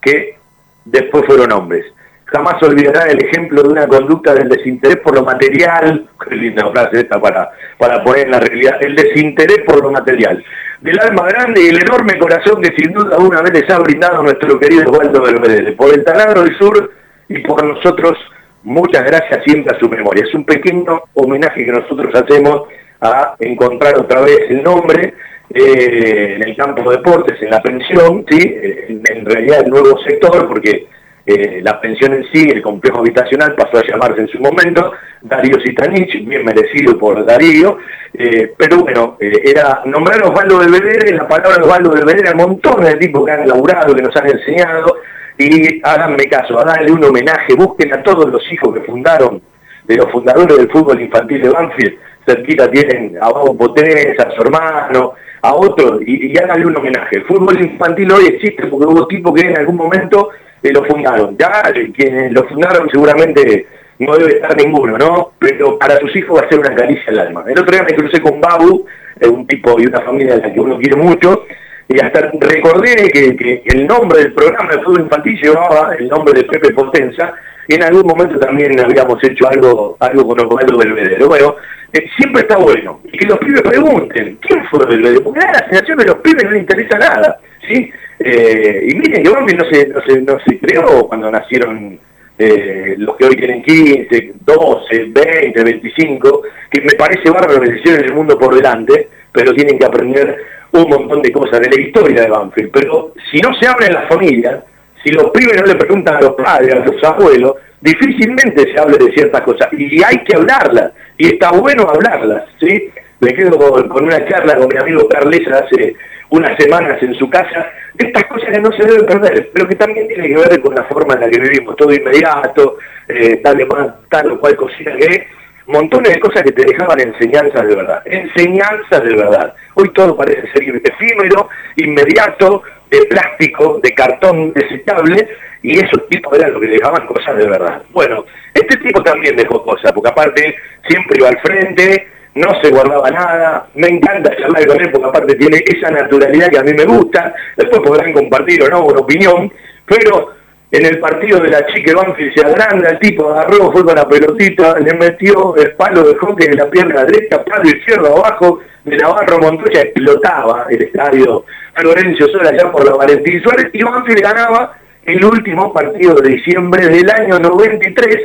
Speaker 6: que después fueron hombres. Jamás olvidará el ejemplo de una conducta del desinterés por lo material, qué linda frase esta para, para poner en la realidad, el desinterés por lo material, del alma grande y el enorme corazón que sin duda una vez les ha brindado nuestro querido Waldo Belvedere, por el taladro del sur y por nosotros muchas gracias siempre a su memoria. Es un pequeño homenaje que nosotros hacemos a encontrar otra vez el nombre eh, en el campo de deportes, en la pensión, ¿sí? en, realidad el nuevo sector, porque eh, la pensión en sí, el complejo habitacional, pasó a llamarse en su momento Darío Sitanich, bien merecido por Darío, eh, pero bueno, era nombrar Osvaldo Belvedere, la palabra Osvaldo Belvedere a montones de tipos que han laburado, que nos han enseñado, y háganme caso, darle un homenaje, busquen a todos los hijos que fundaron, de los fundadores del fútbol infantil de Banfield, cerquita tienen a Bobo Potés, a su hermano, a otros, y, y háganle un homenaje. El fútbol infantil hoy existe porque hubo tipos que en algún momento eh, lo fundaron. Ya quienes lo fundaron seguramente no debe estar ninguno, ¿no? Pero para sus hijos va a ser una caricia al alma. El otro día me crucé con Babu, eh, un tipo y una familia a la que uno quiere mucho, y hasta recordé que, el nombre del programa de fútbol infantil llevaba el nombre de Pepe Potenza, y en algún momento también habíamos hecho algo algo con Osvaldo Belvedere. Bueno, eh, siempre está bueno. Y que los pibes pregunten, ¿quién fue Belvedere? Porque la sensación de los pibes no les interesa nada, ¿sí? Eh, y miren que Bambi no se, no, se, no se creó cuando nacieron eh, los que hoy tienen 15, 12, 20, 25, que me parece bárbaro que en el mundo por delante, pero tienen que aprender un montón de cosas de la historia de Banfield. Pero si no se habla en la familia, si los pibes no le preguntan a los padres, a los abuelos, difícilmente se hable de ciertas cosas. Y hay que hablarlas, y está bueno hablarlas, ¿sí? Me quedo con, una charla con mi amigo Carles hace unas semanas en su casa, de estas cosas que no se deben perder, pero que también tiene que ver con la forma en la que vivimos, todo inmediato, eh, tal, tal o cual cocina que montones de cosas que te dejaban enseñanzas de verdad, enseñanzas de verdad. Hoy todo parece ser efímero, inmediato, de plástico, de cartón desechable, y esos tipos eran los que dejaban cosas de verdad. Bueno, este tipo también dejó cosas, porque aparte siempre iba al frente, no se guardaba nada, me encanta charlar con él porque aparte tiene esa naturalidad que a mí me gusta, después podrán compartir o no una opinión, pero en el partido de la chica Banfield se agranda, el tipo agarró, fue con la pelotita, le metió el palo de hockey en la pierna derecha, palo izquierdo abajo, de Navarro Montoya explotaba el estadio Florencio Sola allá por la Valentín Suárez y Banfield ganaba el último partido de diciembre del año 93,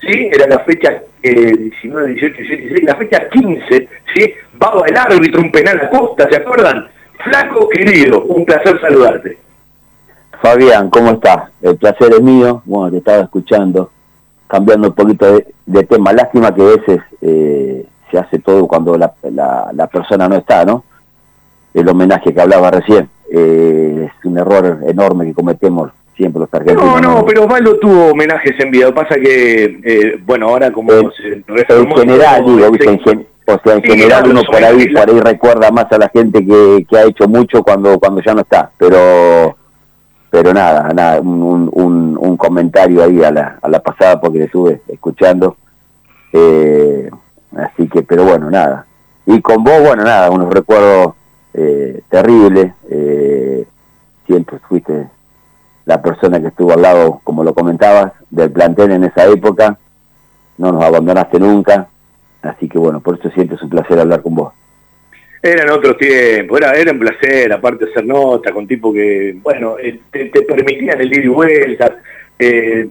Speaker 6: ¿sí? Era la fecha 19, 18, 16, la fecha 15, ¿sí? Va el árbitro, un penal a costa, ¿se acuerdan? Flaco querido, un placer saludarte.
Speaker 8: Fabián, ¿cómo estás? El placer es mío, bueno, te estaba escuchando, cambiando un poquito de, tema. Lástima que a veces eh, se hace todo cuando la, la, persona no está, ¿no? El homenaje que hablaba recién, eh, es un error enorme que cometemos siempre los argentinos.
Speaker 6: No, no, pero Osvaldo tuvo homenajes en vida. Pasa que, eh, bueno, ahora como
Speaker 8: en, general, digo, en, o sea, en general uno por ahí, por ahí recuerda más a la gente que, que ha hecho mucho cuando, cuando ya no está. Pero pero nada, nada un, un, un, comentario ahí a la, a la pasada porque le estuve escuchando. Eh, así que, pero bueno, nada. Y con vos, bueno, nada, unos recuerdos eh, terribles. Eh, siempre fuiste la persona que estuvo al lado, como lo comentabas, del plantel en esa época. No nos abandonaste nunca. Así que bueno, por eso siempre es un placer hablar con vos.
Speaker 6: Eran otros tiempos, era, era un placer, aparte hacer nota con tipo que, bueno, eh, te, permitían el ir y vuelta. Eh,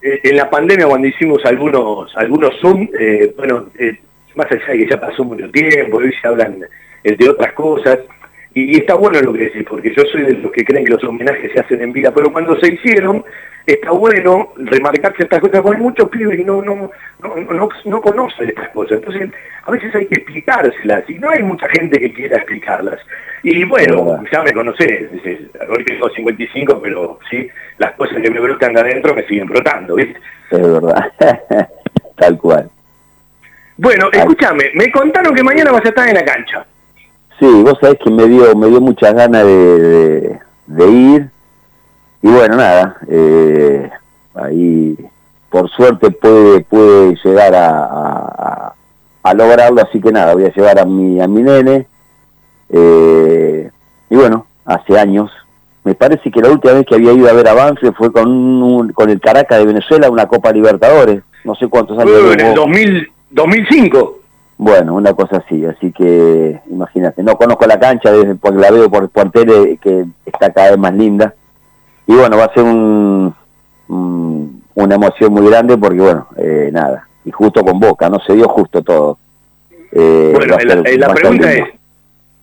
Speaker 6: eh, en la pandemia cuando hicimos algunos algunos Zoom, bueno, más allá de que ya pasó mucho tiempo, hoy se hablan de otras cosas, y, está bueno lo que decís, porque yo soy de los que creen que los homenajes se hacen en vida, pero cuando se hicieron, está bueno remarcar ciertas cosas, porque muchos pibes no, no, no, no, conocen estas cosas. Entonces, a veces hay que explicárselas, y no hay mucha gente que quiera explicarlas. Y bueno, ya me conocés, hoy tengo 55, pero sí, las cosas que me brotan de adentro me siguen brotando, ¿viste?
Speaker 8: Es verdad, tal cual.
Speaker 6: Bueno, escúchame, me contaron que mañana vas a estar en la cancha.
Speaker 8: Sí, vos sabés que me dio, me dio muchas ganas de, ir. Y bueno, nada, eh, ahí por suerte puede, puede llegar a, a, lograrlo, así que nada, voy a llevar a mi, a mi nene. Eh, y bueno, hace años, me parece que la última vez que había ido a ver avance fue con, con el Caracas de Venezuela, una Copa Libertadores. No sé cuántos años.
Speaker 6: en el 2000, 2005.
Speaker 8: Bueno, una cosa así, así que imagínate, no conozco la cancha desde porque la veo por, por tele que está cada vez más linda. Y bueno, va a ser un, una emoción muy grande porque bueno, eh, nada, y justo con Boca, no se dio justo todo.
Speaker 6: Eh, bueno, la, pregunta es,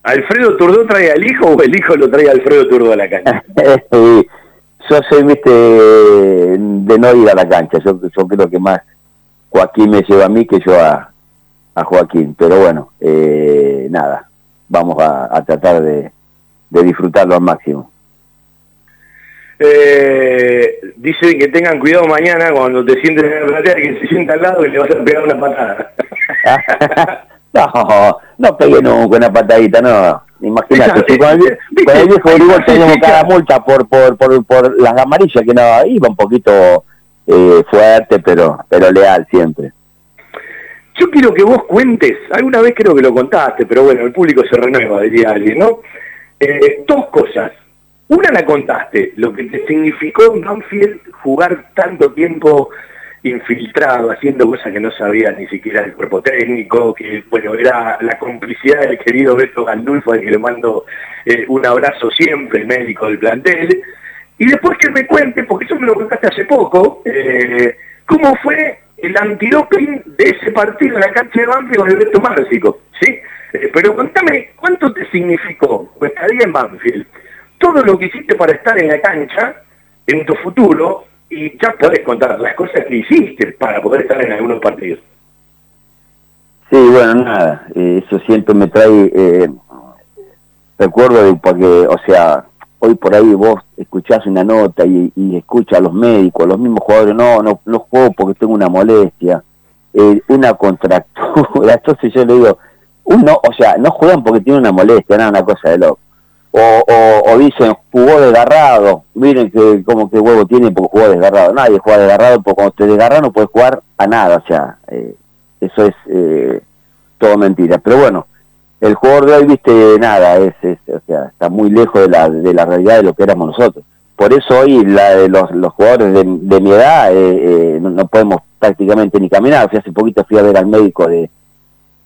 Speaker 6: ¿Alfredo Turdó trae al hijo o el hijo lo trae a Alfredo Turdó a la cancha?
Speaker 8: yo soy, viste, de no ir a la cancha, yo, yo creo que más Joaquín me lleva a mí que yo a, a Joaquín. Pero bueno, eh, nada, vamos a, tratar de, disfrutarlo al máximo.
Speaker 6: Eh, dice que tengan cuidado mañana cuando te sientes en la platea que se sienta al lado y le vas a pegar una patada.
Speaker 8: no, no pegué nunca una patadita, no. Imagínate, si con el, con el viejo Uruguay teníamos cada multa por, por, por, por las amarillas, que no, iba un poquito eh, fuerte, pero, pero leal siempre.
Speaker 6: Yo quiero que vos cuentes, alguna vez creo que lo contaste, pero bueno, el público se renueva, diría alguien, ¿no? Eh, dos cosas. Una la contaste, lo que te significó en Banfield jugar tanto tiempo infiltrado, haciendo cosas que no sabía ni siquiera el cuerpo técnico, que bueno, era la complicidad del querido Beto Gandulfo, al que le mando eh, un abrazo siempre, médico del plantel. Y después que me cuente, porque eso me lo contaste hace poco, eh, cómo fue el antidoping de ese partido en la cancha de Banfield con el Beto Márcico, ¿sí? Eh, pero contame, ¿cuánto te significó tu estadía en Banfield? Todo lo que hiciste para estar en la cancha, en tu futuro, y ya podés contar las cosas que hiciste para poder estar en algunos partidos.
Speaker 8: Sí, bueno, nada, eh, eso siempre me trae eh, recuerdo de porque, o sea, hoy por ahí vos escuchás una nota y, y escuchas a los médicos, los mismos jugadores, no, no, no juego porque tengo una molestia, eh, una contractura, entonces yo le digo, uno, o sea, no juegan porque tienen una molestia, nada, una cosa de loco. O, o, o, dicen, jugó desgarrado, miren que como que huevo tiene porque jugó desgarrado. Nadie juega desgarrado porque cuando te desgarra no puedes jugar a nada, o sea, eh, eso es eh, todo mentira. Pero bueno, el jugador de hoy, viste, nada, es, es, o sea, está muy lejos de la, de la realidad de lo que éramos nosotros. Por eso hoy la, los, los jugadores de, mi edad eh, no, no, podemos prácticamente ni caminar. Hace poquito fui a ver al médico de,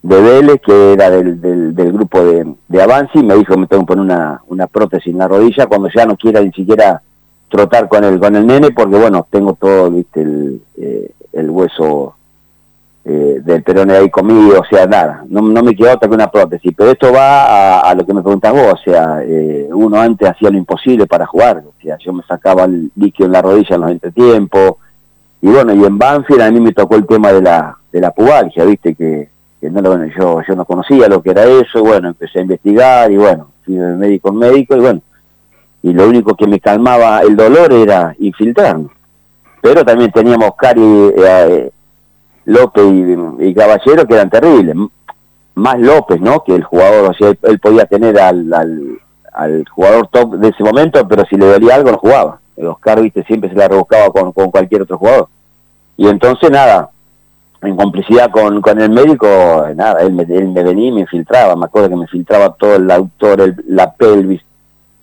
Speaker 8: de Vélez, que era del, del, grupo de, de Avanzi, me dijo que me tengo que poner una, una prótesis en la rodilla cuando ya no quiera ni siquiera trotar con el, con el nene, porque bueno, tengo todo, viste, el, eh, el hueso eh, del perón ahí conmigo, o sea, nada, no, no me quedó otra que una prótesis, pero esto va a, lo que me preguntas vos, o sea, eh, uno antes hacía lo imposible para jugar, o sea, yo me sacaba el líquido en la rodilla en los entretiempos, y bueno, y en Banfield a mí me tocó el tema de la, de la pubalgia, viste, que, que no, bueno, yo, yo no conocía lo que era eso, y bueno, empecé a investigar, y bueno, fui de médico en médico, y bueno, y lo único que me calmaba el dolor era infiltrarme. Pero también teníamos Cari, eh, López y, Caballero que eran terribles. Más López, ¿no? Que el jugador, o sea, él, podía tener al, al, al, jugador top de ese momento, pero si le dolía algo no jugaba. El Oscar, viste, siempre se la rebuscaba con, con cualquier otro jugador. Y entonces, nada, en complicidad con, con el médico, nada, él me, él me venía y me infiltraba. Me acuerdo que me filtraba todo el autor, el, la pelvis,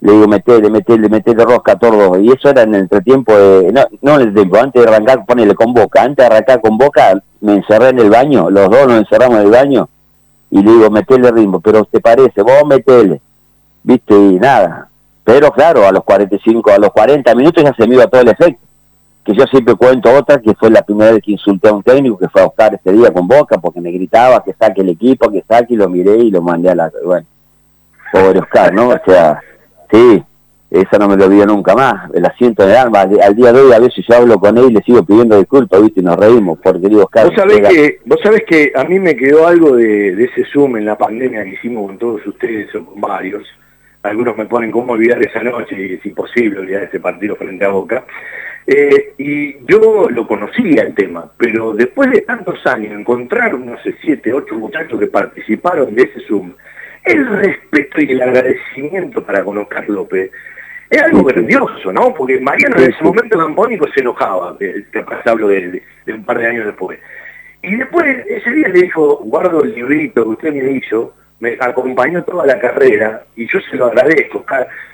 Speaker 8: le digo, metele, metele, metele rosca todo. Y eso era en el entretiempo, de, no, no en el tiempo, antes de arrancar, ponele con boca. Antes de arrancar con boca, me encerré en el baño, los dos nos encerramos en el baño, y le digo, metele ritmo, pero ¿te parece? Vos metele. ¿Viste? Y nada. Pero claro, a los 45, a los 40 minutos ya se me iba todo el efecto. Que yo siempre cuento otra, que fue la primera vez que insulté a un técnico que fue a buscar ese día con boca, porque me gritaba que saque el equipo, que saque, y lo miré y lo mandé a la... Bueno, pobre Oscar, ¿no? O sea Sí, eso no me lo olvido nunca más, el asiento de alma. Al día de hoy a veces yo hablo con él y le sigo pidiendo disculpas, ¿viste? Y nos reímos, porque digo, Oscar...
Speaker 6: ¿Vos sabés, que, vos sabés que a mí me quedó algo de, de, ese Zoom en la pandemia que hicimos con todos ustedes, o con varios. Algunos me ponen cómo olvidar esa noche y es imposible olvidar ese partido frente a Boca. Eh, y yo lo conocía el tema, pero después de tantos años, encontrar unos siete, ocho muchachos que participaron de ese Zoom, el respeto y el agradecimiento para con Oscar López es algo grandioso, ¿no? Porque Mariano en ese momento campónico se enojaba, capaz hablo de, de, de, un par de años después. Y después, ese día le dijo, guardo el librito que usted me hizo, me acompañó toda la carrera, y yo se lo agradezco,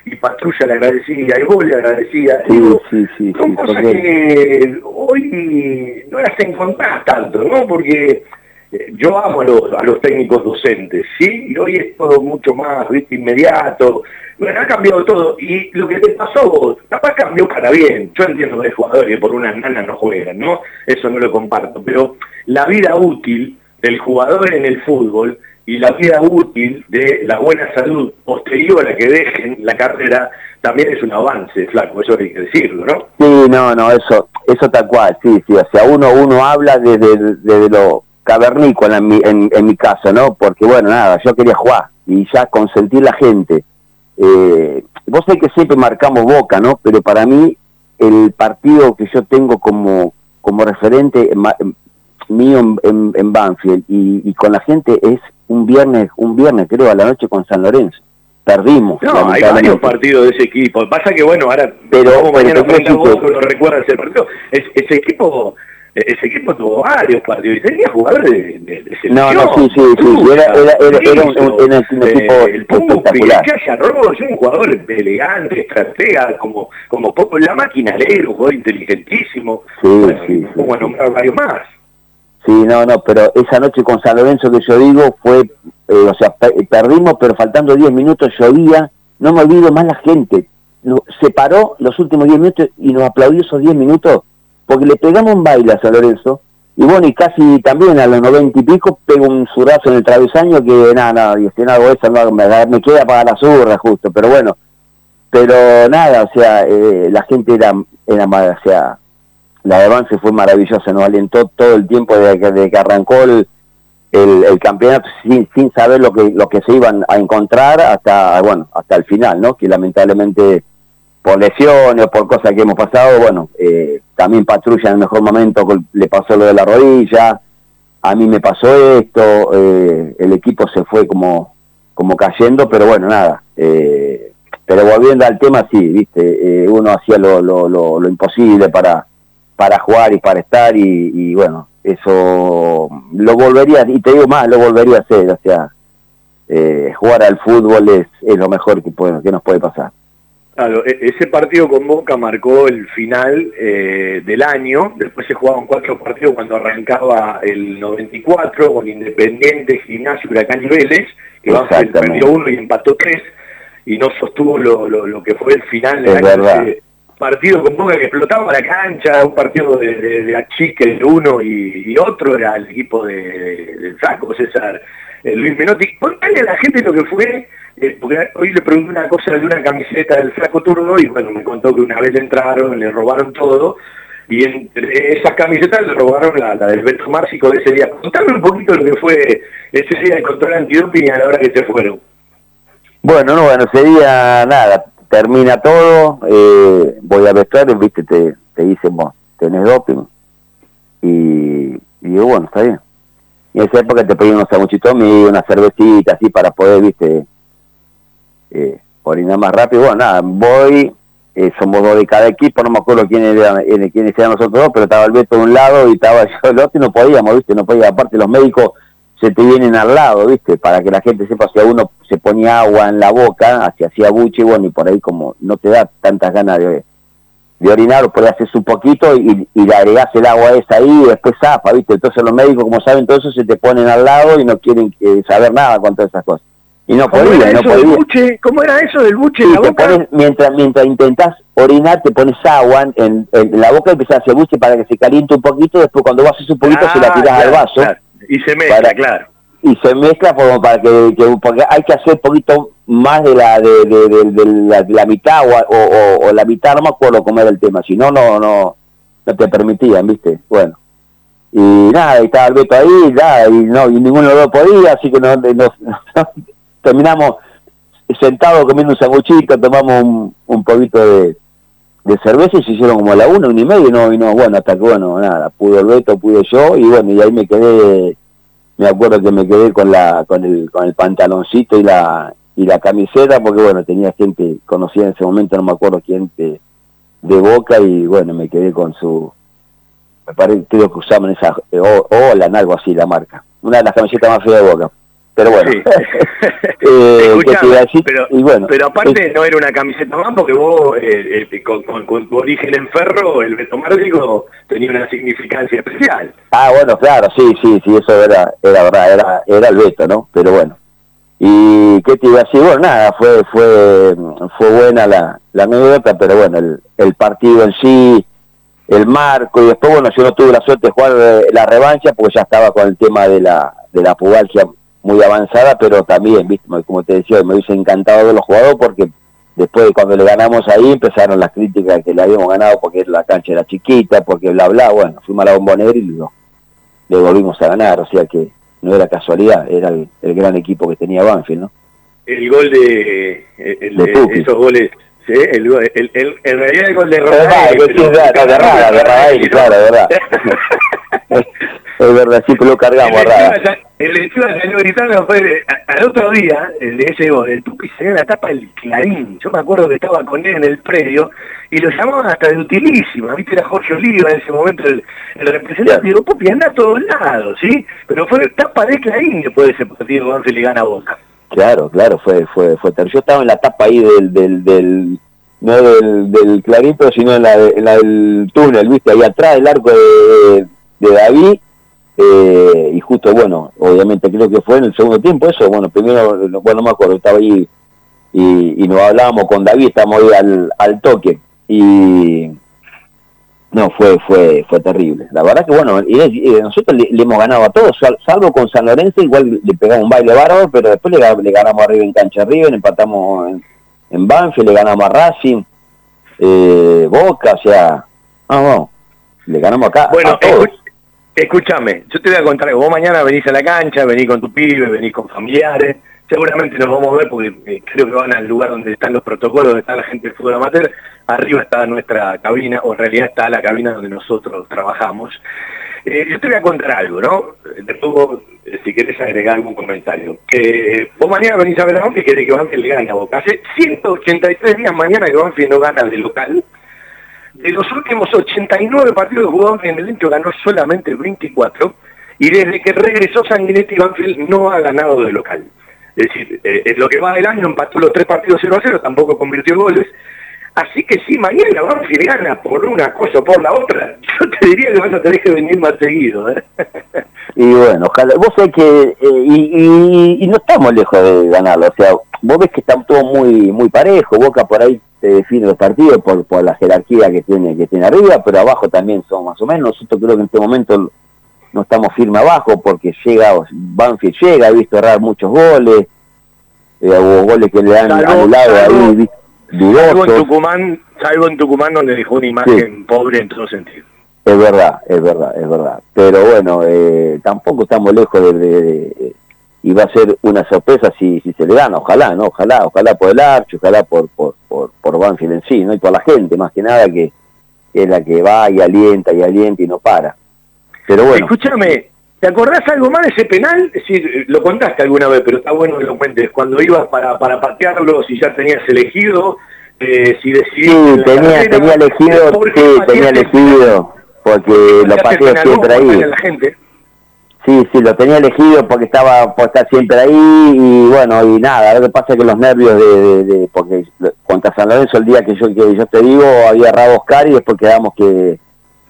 Speaker 6: y Patrulla le agradecía, y vos le agradecía.
Speaker 8: Sí, Digo, sí, sí,
Speaker 6: son cosas que hoy no las encontrás tanto, ¿no? Porque yo amo a los, a los técnicos docentes, ¿sí? Y hoy es todo mucho más, ¿viste? Inmediato. Bueno, ha cambiado todo. Y lo que te pasó vos, capaz cambió para bien. Yo entiendo que hay jugadores por una nana no juegan, ¿no? Eso no lo comparto. Pero la vida útil del jugador en el fútbol y la vida útil de la buena salud posterior a que dejen la carrera también es un avance, flaco, eso hay que decirlo, ¿no?
Speaker 8: Sí, no, no, eso, eso tal cual, sí, sí, o sea, uno, uno habla desde, desde lo cavernícola en mi, en, en mi caso, ¿no? Porque bueno, nada, yo quería jugar y ya consentir la gente. Eh, vos sabés que siempre marcamos Boca, ¿no? Pero para mí el partido que yo tengo como, como referente mío en, en, Banfield y, con la gente es un viernes, un viernes creo a la noche con San Lorenzo. Perdimos.
Speaker 6: No, hay varios partidos de ese equipo. Pasa que bueno, ahora
Speaker 8: pero,
Speaker 6: como mañana vos, no recuerdas ese partido. ese equipo ese equipo tuvo varios partidos y tenía jugadores de, de, de
Speaker 8: No, no, sí, sí, sí, era, era, era, era un, un, un, equipo
Speaker 6: eh, el espectacular. Un jugador elegante, estratega, como, como poco la máquina alegre, un jugador inteligentísimo.
Speaker 8: Sí, bueno, sí, sí.
Speaker 6: Como nombrar varios más.
Speaker 8: Sí, no, no, pero esa noche con San Lorenzo que yo digo fue, eh, o sea, perdimos, pero faltando 10 minutos llovía, no me olvido más la gente, se paró los últimos 10 minutos y nos aplaudió esos 10 minutos porque le pegamos un baile a San Lorenzo, y bueno, y casi también a los noventa y pico pego un zurrazo en el travesaño que nada, nada, y si no hago eso, no, me, queda para la zurra justo, pero bueno, pero nada, o sea, eh, la gente era, era o sea, la avance fue maravillosa, nos alentó todo el tiempo desde que, de que arrancó el, el, campeonato sin, sin saber lo que, lo que se iban a encontrar hasta, bueno, hasta el final, ¿no? Que lamentablemente por lesiones, por cosas que hemos pasado, bueno, eh, también Patrulla en el mejor momento le pasó lo de la rodilla, a mí me pasó esto, eh, el equipo se fue como, como cayendo, pero bueno, nada. Eh, pero volviendo al tema, sí, viste, uno hacía lo, lo, lo, imposible para, para jugar y para estar y, bueno, eso lo volvería, y te digo más, lo volvería a hacer, o sea, jugar al fútbol es, es lo mejor que, puede, que nos puede pasar.
Speaker 6: Claro, e-, ese partido con Boca marcó el final eh, del año, después se jugaban cuatro partidos cuando arrancaba el 94 con Independiente, Gimnasio, Huracán y Vélez, que el perdió uno y empató tres, y no sostuvo lo, lo, que fue el final del año. partido con Boca que explotaba la cancha, un partido de, de, de achique de uno y, otro era el equipo de, Saco, César eh, Luis Menotti. Contale a la gente lo que fue eh, porque hoy le pregunté una cosa de una camiseta del flaco turno y bueno, me contó que una vez entraron, le robaron todo y entre esas camisetas le robaron la, del Beto Márcico de ese día. Contame un poquito lo que fue ese día de control antidoping a la hora que se fueron.
Speaker 8: Bueno, no, bueno, ese día nada, termina todo, eh, voy a vestuario, viste, te, te dicen, vos, tenés doping. Y, y digo, bueno, está bien. Y en esa época te pedí unos sanguchitos y una cervecita así para poder, viste, eh, orinar más rápido. Bueno, nada, voy, eh, somos dos de cada equipo, no me acuerdo quién era, eh, quiénes eran nosotros dos, pero estaba el Beto de un lado y estaba yo del otro y no podíamos, ¿viste? No podía, aparte los médicos se te vienen al lado, ¿viste? Para que la gente sepa si a uno se ponía agua en la boca, hacia hacía buche, bueno, y por ahí como no te da tantas ganas de, de orinar, por ahí haces un poquito y, le agregás el agua esa ahí y después zapa, ¿viste? Entonces los médicos, como saben todo eso, se te ponen al lado y no quieren saber nada con todas esas cosas y no podía, no podía.
Speaker 6: Buche? ¿Cómo era eso del buche en la boca?
Speaker 8: mientras, mientras intentas orinar, te pones agua en, la boca y empiezas a hacer buche para que se caliente un poquito, después cuando vas a un poquito se la ah, tiras al vaso.
Speaker 6: Y se mezcla, claro.
Speaker 8: Y se mezcla como para que, porque hay que hacer un poquito más de la de, de, la, mitad o, o, la mitad, no me acuerdo cómo era el tema, si no, no, no, no te permitían, ¿viste? Bueno. Y nada, estaba el Beto ahí, nada, y, no, y ninguno de los podía, así que no, no terminamos sentados comiendo un sanguchito, tomamos un, un poquito de, de cerveza y se hicieron como a la una, una y media, y no, y no, bueno, hasta que bueno, nada, pudo el Beto, pude yo, y bueno, y ahí me quedé, me acuerdo que me quedé con la, con el, con el pantaloncito y la, y la camiseta, porque bueno, tenía gente conocida en ese momento, no me acuerdo quién, de, Boca, y bueno, me quedé con su, me parece, creo que usaban esa, eh, o, o algo así, la marca, una de las camisetas más feas de Boca pero bueno.
Speaker 6: eh, pero, y bueno, pero aparte no era una camiseta más porque vos, eh, eh con, con, tu origen en ferro, el Beto Márcico tenía una significancia especial.
Speaker 8: Ah, bueno, claro, sí, sí, sí, eso era, era verdad, era, era el Beto, ¿no? Pero bueno. Y qué te iba a decir, bueno, nada, fue, fue, fue buena la, la anécdota, pero bueno, el, el partido en sí, el marco, y después, bueno, yo no tuve la suerte de jugar eh, la revancha porque ya estaba con el tema de la, de la pubalgia muy avanzada, pero también, ¿viste? como te decía, me hubiese encantado de los jugadores porque después de cuando le ganamos ahí empezaron las críticas que le habíamos ganado porque la cancha era chiquita, porque bla, bla, bueno, fuimos a la bombonera y lo, le volvimos a ganar, o sea que no era casualidad, era el, gran equipo que tenía Banfield, ¿no?
Speaker 6: el gol de, esos goles Sí, el, el, el, en realidad el gol de Rafael.
Speaker 8: de claro, verdad. es verdad, sí lo cargamos a
Speaker 6: El encima salió gritando fue al otro día, el de ese gol, el Tupi salió en la tapa del Clarín. Yo me acuerdo que estaba con él en el predio y lo llamaban hasta de utilísima. Viste, era Jorge Oliva en ese momento el, el representante. Digo, Pupi, anda a todos lados, ¿sí? Pero fue tapa de Clarín después de ese partido, Banfield le gana a Boca.
Speaker 8: Claro, claro, fue, fue, fue. Yo estaba en la tapa ahí del, del, del no del, del clarito, sino en la, del túnel, viste, ahí atrás del arco de, de David, eh, y justo, bueno, obviamente creo que fue en el segundo tiempo eso, bueno, primero, bueno, no me acuerdo, estaba ahí y, y nos hablábamos con David, estábamos ahí al, al toque, y no, fue fue fue terrible. La verdad que bueno, y, nosotros le, hemos ganado a todos, salvo con San Lorenzo, igual le pegamos un baile bárbaro, pero después le, ganamos arriba en cancha arriba, empatamos en, en Banfield, le ganamos a Racing, eh, Boca, o sea, no, le ganamos acá.
Speaker 6: Bueno, escúchame, yo te voy a contar, vos mañana venís a la cancha, venís con tu pibe, venís con familiares, seguramente nos vamos a ver porque eh, creo que van al lugar donde están los protocolos, donde está la gente del fútbol amateur, arriba está nuestra cabina, o en realidad está la cabina donde nosotros trabajamos. Eh, yo te voy a contar algo, ¿no? Después eh, si querés agregar algún comentario. Que vos mañana venís a ver y querés que Banfield le gane a Boca. Hace 183 días mañana que Banfield no gana de local. De los últimos 89 partidos que jugó en el Inter ganó solamente 24. Y desde que regresó Sanguinetti, Banfield no ha ganado de local. Es decir, eh, lo que va del año empató los tres partidos 0 a 0, tampoco convirtió goles. Así que si mañana Banfield gana por una cosa o por la otra, yo te diría que vas a tener que venir más seguido. ¿eh?
Speaker 8: Y bueno, ojalá, vos sabés que, eh, y, no estamos lejos de ganarlo, o sea, vos ves que está todo muy muy parejo, Boca por ahí te define los partidos por, por la jerarquía que tiene que tiene arriba, pero abajo también son más o menos, nosotros creo que en este momento no estamos firme abajo porque llega, Banfield llega, he visto errar muchos goles, eh, hubo goles que le han anulado ahí,
Speaker 6: Salvo en Tucumán, salvo en Tucumán donde dejó una imagen pobre en todo sentido.
Speaker 8: Es verdad, es verdad, es verdad. Pero bueno, eh, tampoco estamos lejos de, y va a ser una sorpresa si, si se le gana, ojalá, ¿no? Ojalá, ojalá por el Archo, ojalá por, por, por, por Banfield en sí, ¿no? Y por la gente, más que nada, que, es la que va y alienta y alienta y no para. Pero bueno.
Speaker 6: Escúchame, ¿te acordás algo más de ese penal? Es decir, lo contaste alguna vez, pero está bueno que lo cuentes. Cuando ibas para, para patearlo, si ya tenías elegido, eh, si decidiste...
Speaker 8: Sí, tenía, tenía elegido, sí, tenía elegido, porque lo pateé siempre ahí. Sí, sí, lo tenía elegido porque estaba por estar siempre ahí y bueno, y nada, lo que pasa es que los nervios de, de, porque contra San Lorenzo el día que yo que yo te digo había errado Oscar y después quedamos que,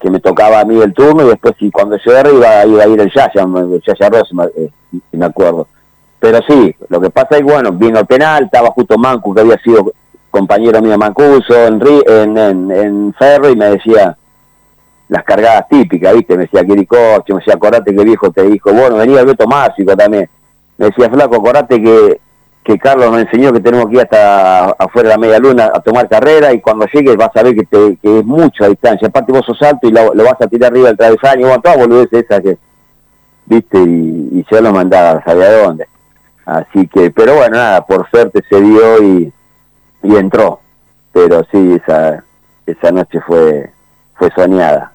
Speaker 8: que me tocaba a mí el turno y después si cuando erré iba, iba a ir el Yaya, el Yaya Ross, eh, me acuerdo. Pero sí, lo que pasa es bueno, vino el penal, estaba justo Mancu que había sido compañero mío Mancuso en, en, en, en Ferro y me decía las cargadas típicas, ¿viste? Me decía Quiricoche, me decía, acordate que viejo te dijo, bueno, venía Beto Másico también. Me decía, flaco, acordate que, que Carlos nos enseñó que tenemos que ir hasta afuera de la media luna a tomar carrera y cuando llegues vas a ver que, te, que es mucha distancia. Aparte vos sos alto y lo, vas a tirar arriba del travesaño, bueno, todas boludeces esas que, ¿viste? Y, y yo lo mandaba, sabía dónde. Así que, pero bueno, nada, por suerte se dio y, y entró. Pero sí, esa, esa noche fue, fue soñada.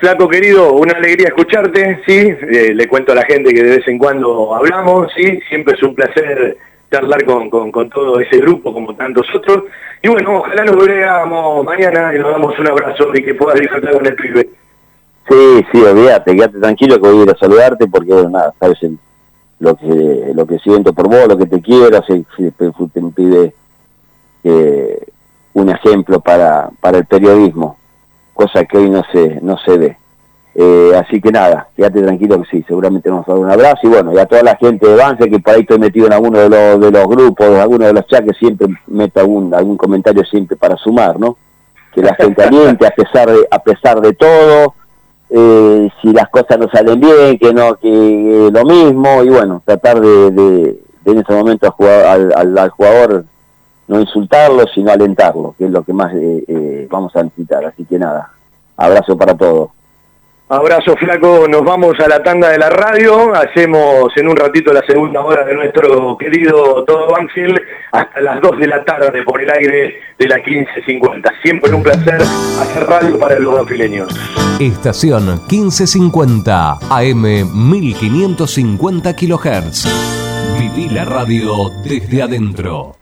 Speaker 6: Flaco querido, una alegría escucharte, sí, eh, le cuento a la gente que de vez en cuando hablamos, sí, siempre es un placer charlar con, con, todo ese grupo como tantos otros. Y bueno, ojalá nos veamos mañana y nos damos un abrazo y que puedas disfrutar con el pibe.
Speaker 8: Sí, sí, olvídate, quédate tranquilo que voy a ir a saludarte porque nada, sabes lo que lo que siento por vos, lo que te quiero, si, si te, me pide eh, un ejemplo para, para el periodismo cosa que hoy no se, no se ve. Eh, así que nada, quédate tranquilo que sí, seguramente nos va a dar un abrazo y bueno, y a toda la gente de Banse que por ahí estoy metido en alguno de los, de los grupos, en alguno de los chats que siempre meto algún, algún comentario siempre para sumar, ¿no? Que la gente aliente a pesar de, a pesar de todo, eh, si las cosas no salen bien, que no, que lo mismo, y bueno, tratar de, de, en ese momento al, al, al jugador no insultarlo, sino alentarlo, que es lo que más eh, eh, vamos a necesitar. Así que nada, abrazo para todos.
Speaker 6: Abrazo flaco, nos vamos a la tanda de la radio, hacemos en un ratito la segunda hora de nuestro querido Todo Banfield hasta las 2 de la tarde por el aire de la 1550. Siempre un placer hacer radio para los banfileños.
Speaker 9: Estación 1550 AM 1550 kHz. Viví la radio desde adentro.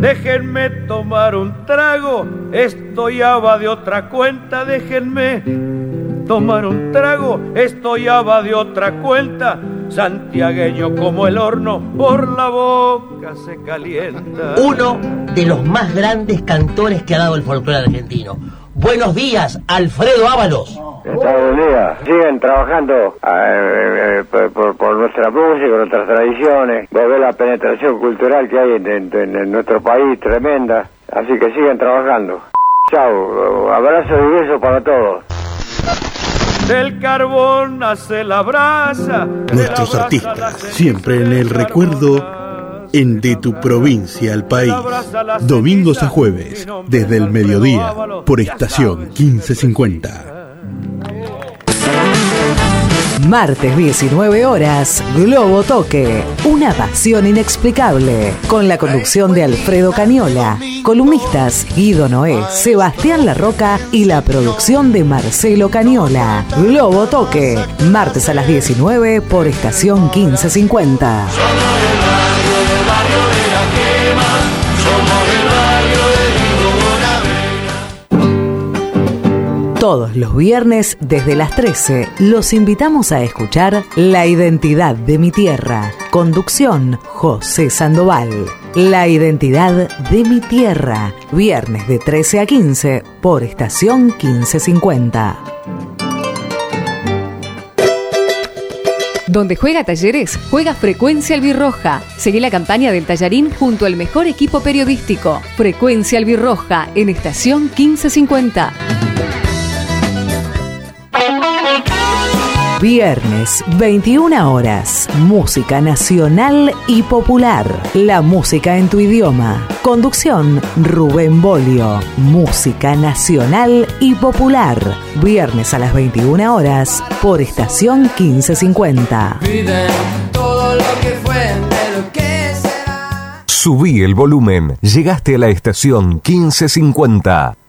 Speaker 10: Déjenme tomar un trago, esto ya va de otra cuenta, déjenme tomar un trago, esto ya va de otra cuenta, santiagueño como el horno, por la boca se calienta.
Speaker 11: Uno de los más grandes cantores que ha dado el folclore argentino. Buenos días, Alfredo Ábalos.
Speaker 12: Buenos días. Siguen trabajando eh, eh, por, nuestra música, nuestras tradiciones. Ver la penetración cultural que hay en, nuestro país, tremenda. Así que siguen trabajando. Chao, abrazo y beso para todos.
Speaker 10: Del carbón hace la brasa.
Speaker 13: Nuestros artistas, siempre en el recuerdo en De tu provincia al país. Domingos a jueves, desde el mediodía, por estación 1550.
Speaker 2: Martes 19 horas, Globo Toque, una pasión inexplicable, con la conducción de Alfredo Cañola, columnistas Guido Noé, Sebastián Larroca y la producción de Marcelo Cañola. Globo Toque, martes a las 19 por estación 1550. Todos los viernes desde las 13 los invitamos a escuchar La identidad de mi tierra. Conducción José Sandoval. La identidad de mi tierra. Viernes de 13 a 15 por estación 1550.
Speaker 14: Donde juega Talleres, juega Frecuencia Albirroja. Seguí la campaña del Tallarín junto al mejor equipo periodístico. Frecuencia Albirroja en estación 1550.
Speaker 2: Viernes, 21 horas. Música nacional y popular. La música en tu idioma. Conducción, Rubén Bolio. Música nacional y popular. Viernes a las 21 horas por estación 1550.
Speaker 9: Subí el volumen. Llegaste a la estación 1550.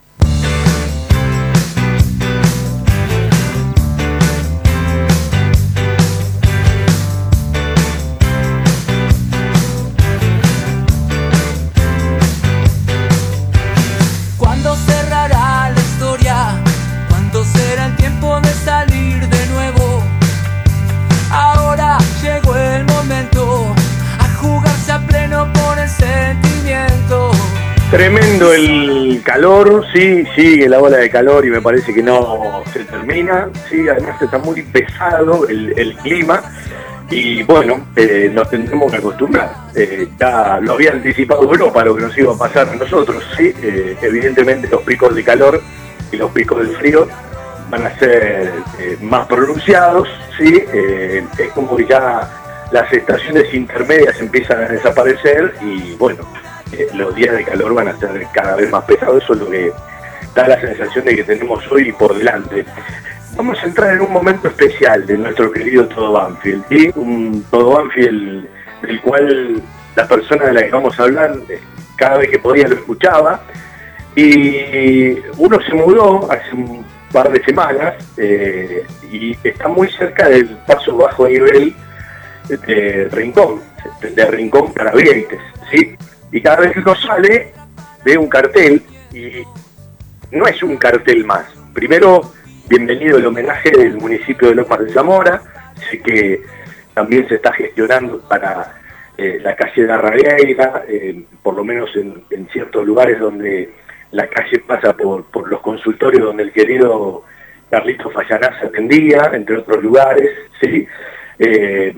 Speaker 6: Tremendo el calor, sí, sigue la ola de calor y me parece que no se termina, sí, además está muy pesado el, clima y bueno, eh, nos tendremos que acostumbrar. Eh, ya lo había anticipado Europa lo que nos iba a pasar a nosotros, sí, eh, evidentemente los picos de calor y los picos del frío van a ser más pronunciados, sí, es como que ya las estaciones intermedias empiezan a desaparecer y bueno, los días de calor van a ser cada vez más pesados, eso es lo que da la sensación de que tenemos hoy por delante. Vamos a entrar en un momento especial de nuestro querido Todo Banfield, ¿sí? un Todo Banfield del cual la persona de la que vamos a hablar eh, cada vez que podía lo escuchaba y uno se mudó hace un par de semanas eh, y está muy cerca del paso bajo nivel de Rincón, de Rincón para Vieites, ¿sí? Y cada vez que uno sale ve un cartel y no es un cartel más. Primero, bienvenido el homenaje del municipio de Lomas de Zamora, sé que también se está gestionando para eh, la calle de Arragueira, eh, por lo menos en, ciertos lugares donde la calle pasa por, los consultorios donde el querido Carlito Fallanás atendía, entre otros lugares, ¿sí? Eh,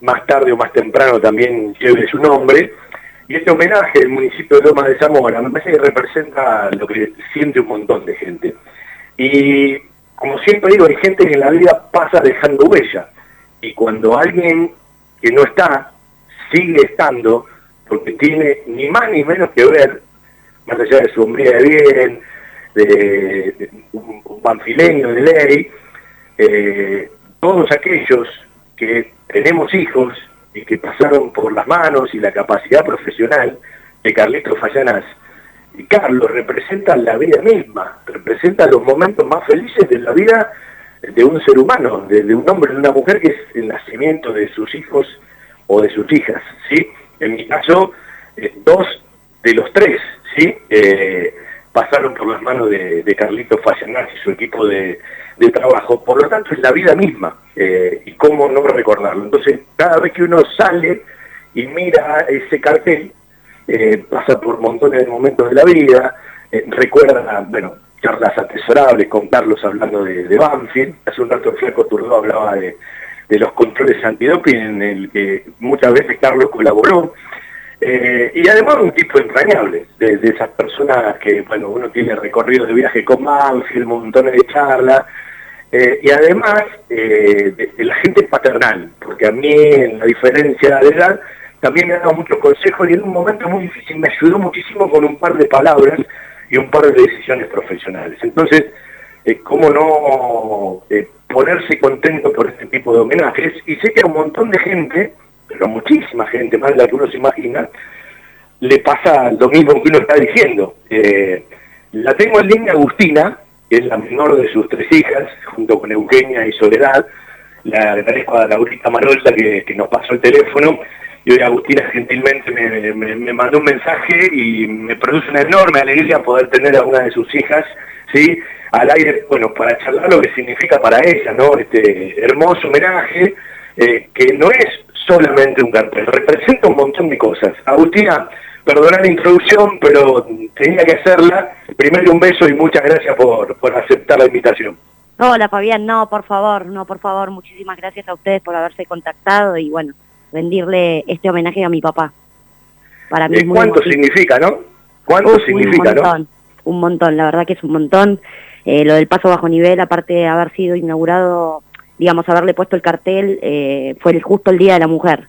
Speaker 6: más tarde o más temprano también lleve su nombre. Y este homenaje del municipio de Loma de Zamora me parece que representa lo que siente un montón de gente. Y como siempre digo, hay gente que en la vida pasa dejando huella. Y cuando alguien que no está, sigue estando, porque tiene ni más ni menos que ver, más allá de su hombría de bien, de, un, panfileño de ley, eh, todos aquellos que tenemos hijos y que pasaron por las manos y la capacidad profesional de Carlitos Fallanas y Carlos representan la vida misma, representan los momentos más felices de la vida de un ser humano, de, un hombre, de una mujer, que es el nacimiento de sus hijos o de sus hijas, ¿sí? En mi caso, eh, dos de los tres, ¿sí? Eh, pasaron por las manos de, de Carlitos Fallanas y su equipo de, de trabajo, por lo tanto es la vida misma, eh, y cómo no recordarlo. Entonces, cada vez que uno sale y mira ese cartel, eh, pasa por montones de momentos de la vida, eh, recuerda, bueno, charlas atesorables con Carlos hablando de, de Banfield, hace un rato el Flaco Turdó hablaba de, los controles antidoping en el que muchas veces Carlos colaboró, y además un tipo entrañable, de, esas personas que, bueno, uno tiene recorridos de viaje con Banfield, montones de charlas, eh, y además eh, de, la gente paternal, porque a mí, en la diferencia de edad, también me ha dado muchos consejos y en un momento muy difícil me ayudó muchísimo con un par de palabras y un par de decisiones profesionales. Entonces, eh, ¿cómo no ponerse contento por este tipo de homenajes? Y sé que a un montón de gente, pero muchísima gente, más de la que uno se imagina, le pasa lo mismo que uno está diciendo. la tengo en línea Agustina, que es la menor de sus tres hijas, junto con Eugenia y Soledad. Le agradezco a Laurita Marolta que, nos pasó el teléfono y hoy Agustina gentilmente me, mandó un mensaje y me produce una enorme alegría poder tener a una de sus hijas, ¿sí? Al aire, bueno, para charlar lo que significa para ella, ¿no? Este hermoso homenaje eh, que no es solamente un cartel, representa un montón de cosas. Agustina, perdonar la introducción, pero tenía que hacerla. Primero un beso y muchas gracias por, aceptar la invitación.
Speaker 15: Hola Fabián, no, por favor, no, por favor, muchísimas gracias a ustedes por haberse contactado y bueno, rendirle este homenaje a mi papá.
Speaker 6: Para mí ¿Cuánto significa, no? ¿Cuánto significa,
Speaker 15: un montón, Un montón, la verdad que es un montón. Eh, lo del paso bajo nivel, aparte de haber sido inaugurado, digamos, haberle puesto el cartel, eh, fue justo el Día de la Mujer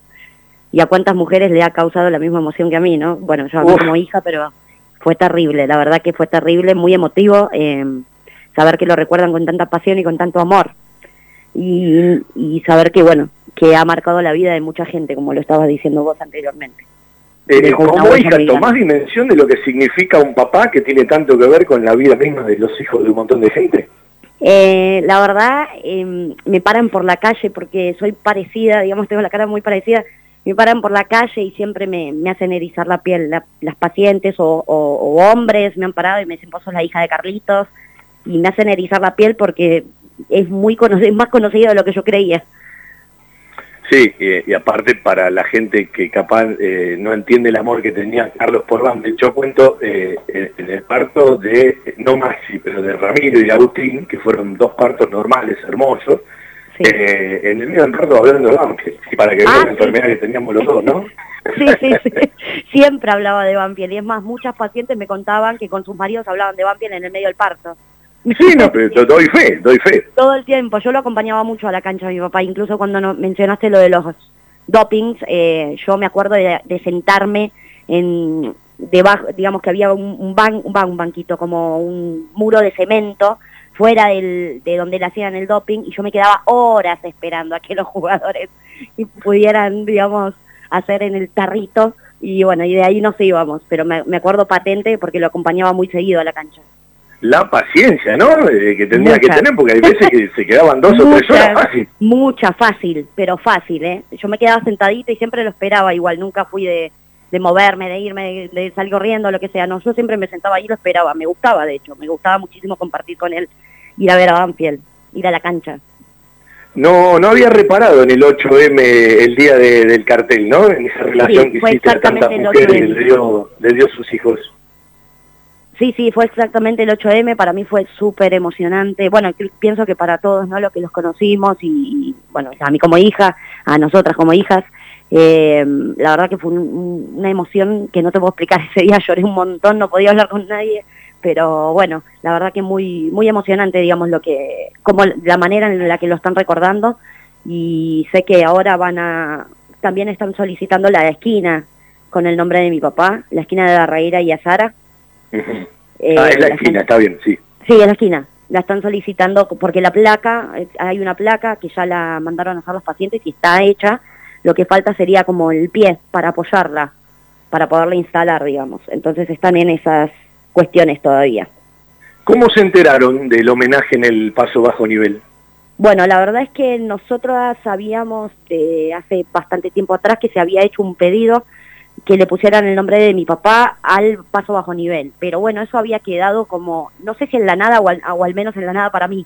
Speaker 15: y a cuántas mujeres le ha causado la misma emoción que a mí, ¿no? Bueno, yo a mí como hija, pero fue terrible, la verdad que fue terrible, muy emotivo eh, saber que lo recuerdan con tanta pasión y con tanto amor. Y, saber que, bueno, que ha marcado la vida de mucha gente, como lo estabas diciendo vos anteriormente.
Speaker 6: Eh, como hija, ¿tomás dimensión de lo que significa un papá que tiene tanto que ver con la vida misma de los hijos de un montón de gente?
Speaker 15: Eh, la verdad, em, me paran por la calle porque soy parecida, digamos, tengo la cara muy parecida me paran por la calle y siempre me, hacen erizar la piel las pacientes o, hombres me han parado y me dicen, vos sos la hija de Carlitos y me hacen erizar la piel porque es muy es más conocido de lo que yo creía.
Speaker 6: Sí, y, y aparte para la gente que capaz eh, no entiende el amor que tenía Carlos por Banfield, yo cuento eh, en, en el parto de, no Maxi, pero de Ramiro y de Agustín, que fueron dos partos normales, hermosos, eh, en el mismo parto hablando de y para que vean
Speaker 15: Ah,
Speaker 6: la
Speaker 15: sí.
Speaker 6: enfermedad que teníamos los dos, ¿no?
Speaker 15: Sí, sí, sí. Siempre hablaba de Banfield. Y es más, muchas pacientes me contaban que con sus maridos hablaban de Banfield en el medio del parto.
Speaker 6: Sí, no, pero do- doy fe, doy fe.
Speaker 15: Todo el tiempo. Yo lo acompañaba mucho a la cancha de mi papá. Incluso cuando no, mencionaste lo de los dopings, eh, yo me acuerdo de, sentarme en debajo, digamos que había un, un, ban- un, ban- un banquito, como un muro de cemento fuera del, de donde le hacían el doping y yo me quedaba horas esperando a que los jugadores pudieran, digamos, hacer en el tarrito y bueno, y de ahí nos íbamos, pero me acuerdo patente porque lo acompañaba muy seguido a la cancha.
Speaker 6: La paciencia, ¿no? Eh, que tendría
Speaker 15: Mucha.
Speaker 6: que tener, porque hay veces que se quedaban dos o tres horas fácil.
Speaker 15: Mucha, fácil, pero fácil, ¿eh? Yo me quedaba sentadita y siempre lo esperaba igual, nunca fui de, de moverme, de irme, de, de salir corriendo, lo que sea, no, yo siempre me sentaba ahí y lo esperaba, me gustaba de hecho, me gustaba muchísimo compartir con él, ir a ver a Banfield, ir a la cancha.
Speaker 6: No, no había reparado en el 8M el día de- del cartel, ¿no? En esa relación
Speaker 15: Sí,
Speaker 6: que hiciste a tantas mujeres
Speaker 15: 8M.
Speaker 6: le dio, le dio sus hijos.
Speaker 15: Sí, sí, fue exactamente el 8M, para mí fue súper emocionante. Bueno, pienso que para todos, ¿no? Lo que los conocimos y, bueno, a mí como hija, a nosotras como hijas, eh, la verdad que fue un- un- una emoción que no te puedo explicar. Ese día lloré un montón, no podía hablar con nadie, pero bueno, la verdad que muy muy emocionante, digamos, lo que como la manera en la que lo están recordando y sé que ahora van a también están solicitando la esquina con el nombre de mi papá, la esquina de Barreira y Azara. Eh,
Speaker 6: ah, es la
Speaker 15: la
Speaker 6: esquina, está bien, sí.
Speaker 15: Sí, en la esquina. La están solicitando porque la placa, eh, hay una placa que ya la mandaron a hacer los pacientes y está hecha. Lo que falta sería como el pie para apoyarla, para poderla instalar, digamos. Entonces están en esas cuestiones todavía.
Speaker 6: ¿Cómo se enteraron del homenaje en el paso bajo nivel?
Speaker 15: Bueno, la verdad es que nosotros sabíamos de hace bastante tiempo atrás que se había hecho un pedido que le pusieran el nombre de mi papá al paso bajo nivel. Pero bueno, eso había quedado como, no sé si en la nada o al, o al menos en la nada para mí.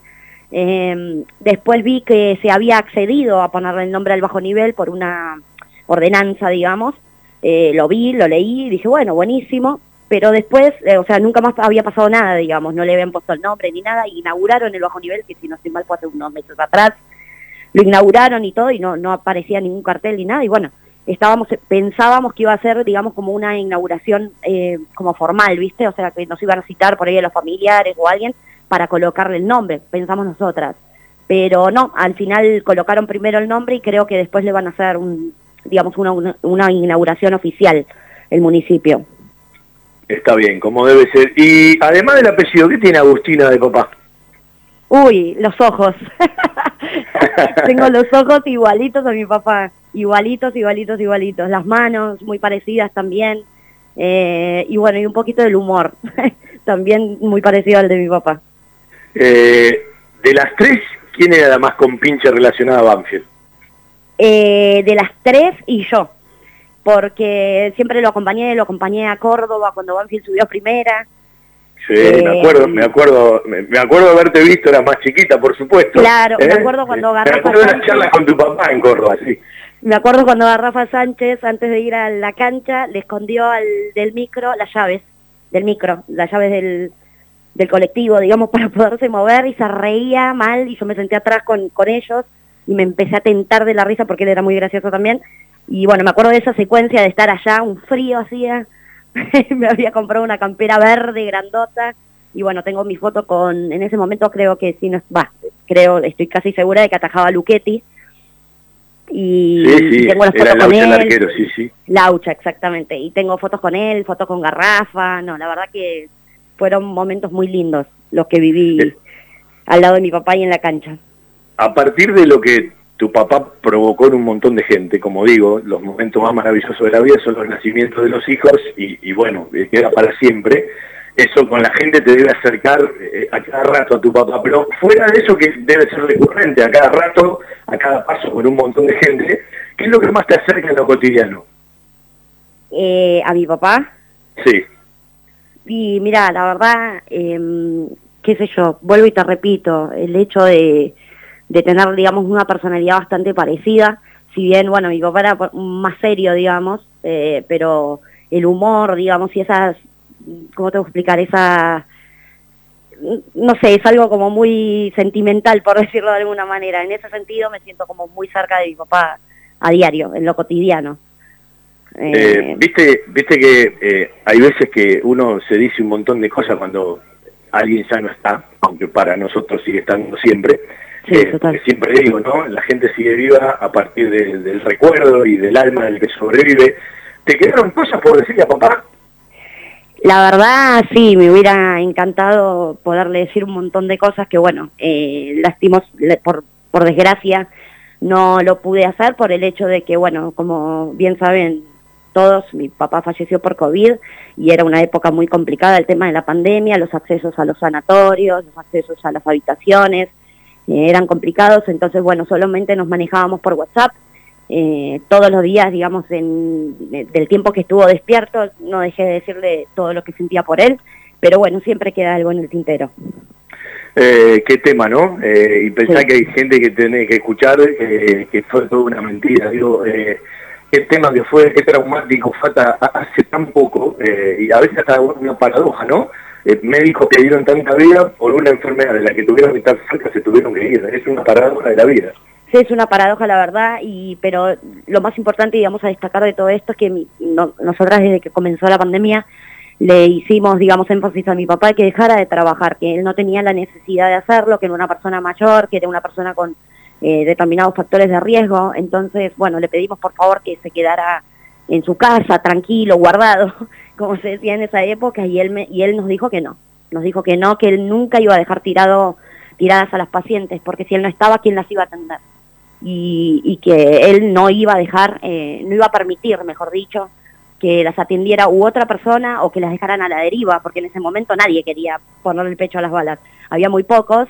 Speaker 15: Eh, después vi que se había accedido a ponerle el nombre al bajo nivel por una ordenanza, digamos. Eh, lo vi, lo leí y dije, bueno, buenísimo. Pero después, eh, o sea, nunca más había pasado nada, digamos, no le habían puesto el nombre ni nada. Inauguraron el bajo nivel, que si no estoy mal fue hace unos meses atrás. Lo inauguraron y todo y no, no aparecía ningún cartel ni nada. Y bueno, estábamos pensábamos que iba a ser digamos como una inauguración eh, como formal viste o sea que nos iban a citar por ahí a los familiares o alguien para colocarle el nombre pensamos nosotras pero no al final colocaron primero el nombre y creo que después le van a hacer un digamos una, una inauguración oficial el municipio
Speaker 6: Está bien, como debe ser. Y además del apellido, ¿qué tiene Agustina de papá?
Speaker 15: Uy los ojos tengo los ojos igualitos a mi papá igualitos, igualitos, igualitos. Las manos muy parecidas también. Eh, y bueno, y un poquito del humor. también muy parecido al de mi papá.
Speaker 6: Eh, de las tres, ¿quién era la más compinche relacionada a Banfield?
Speaker 15: Eh, de las tres y yo. Porque siempre lo acompañé, lo acompañé a Córdoba cuando Banfield subió a primera.
Speaker 6: Sí,
Speaker 15: Eh,
Speaker 6: me acuerdo, me acuerdo, me, me acuerdo de haberte visto, eras más chiquita, por supuesto.
Speaker 15: Claro, me
Speaker 6: ¿Eh?
Speaker 15: acuerdo cuando
Speaker 6: Me
Speaker 15: Garrafa
Speaker 6: acuerdo de una
Speaker 15: Sánchez-
Speaker 6: charla con tu papá en Córdoba, sí.
Speaker 15: Me acuerdo cuando a Rafa Sánchez, antes de ir a la cancha, le escondió al del micro las llaves, del micro, las llaves del, del colectivo, digamos, para poderse mover y se reía mal y yo me senté atrás con, con ellos y me empecé a tentar de la risa porque él era muy gracioso también. Y bueno, me acuerdo de esa secuencia de estar allá, un frío hacía, me había comprado una campera verde grandota y bueno, tengo mi foto con, en ese momento creo que sí, no, va, creo, estoy casi segura de que atajaba a Luchetti y
Speaker 6: Sí, sí,
Speaker 15: tengo las fotos con
Speaker 6: el
Speaker 15: él.
Speaker 6: arquero, sí, sí.
Speaker 15: Laucha, exactamente. Y tengo fotos con él, fotos con Garrafa. No, la verdad que fueron momentos muy lindos los que viví al lado de mi papá y en la cancha.
Speaker 6: A partir de lo que tu papá provocó en un montón de gente, como digo, los momentos más maravillosos de la vida son los nacimientos de los hijos y, y bueno, eh, queda para siempre. Eso con la gente te debe acercar eh, a cada rato a tu papá, pero fuera de eso que debe ser recurrente, a cada rato, a cada paso con un montón de gente, ¿qué es lo que más te acerca en lo cotidiano?
Speaker 15: Eh, a mi papá.
Speaker 6: Sí.
Speaker 15: Y mira, la verdad, em, qué sé yo, vuelvo y te repito, el hecho de, de tener, digamos, una personalidad bastante parecida, si bien, bueno, mi papá era más serio, digamos, eh, pero el humor, digamos, y esas, ¿cómo tengo que explicar? Esa, no sé, es algo como muy sentimental, por decirlo de alguna manera. En ese sentido me siento como muy cerca de mi papá a diario, en lo cotidiano.
Speaker 6: Eh, viste, viste que eh, hay veces que uno se dice un montón de cosas cuando alguien ya no está, aunque para nosotros sigue estando siempre. Eh, siempre digo, ¿no? La gente sigue viva a partir del recuerdo y del alma del que sobrevive. ¿Te quedaron cosas por decirle a papá?
Speaker 15: La verdad, sí, me hubiera encantado poderle decir un montón de cosas que, bueno, eh, lastimos, por, por desgracia, no lo pude hacer por el hecho de que, bueno, como bien saben, todos, mi papá falleció por COVID y era una época muy complicada el tema de la pandemia, los accesos a los sanatorios, los accesos a las habitaciones, eran complicados, entonces bueno, solamente nos manejábamos por WhatsApp. Eh, todos los días, digamos, en, eh, del tiempo que estuvo despierto, no dejé de decirle todo lo que sentía por él, pero bueno, siempre queda algo en el tintero.
Speaker 6: qué tema, ¿no? y pensar que hay gente que tiene que escuchar que fue toda una mentira. Digo, el tema que fue, qué traumático fue hace tan poco, eh, y a veces hasta una paradoja, ¿no? Eh, médicos que dieron tanta vida por una enfermedad de la que tuvieron que estar cerca se tuvieron que ir. Es una paradoja de la vida.
Speaker 15: Sí, es una paradoja, la verdad, y pero lo más importante, digamos, a destacar de todo esto es que nosotras desde que comenzó la pandemia le hicimos, digamos, énfasis a mi papá que dejara de trabajar, que él no tenía la necesidad de hacerlo, que era una persona mayor, que era una persona con eh, determinados factores de riesgo. Entonces, bueno, le pedimos por favor que se quedara en su casa, tranquilo, guardado, como se decía en esa época, y él, y él nos dijo que no. Nos dijo que no, que él nunca iba a dejar tirado, tiradas a las pacientes, porque si él no estaba, ¿quién las iba a atender? Y, que él no iba a dejar, eh, no iba a permitir, mejor dicho, que las atendiera u otra persona o que las dejaran a la deriva, porque en ese momento nadie quería ponerle el pecho a las balas. Había muy pocos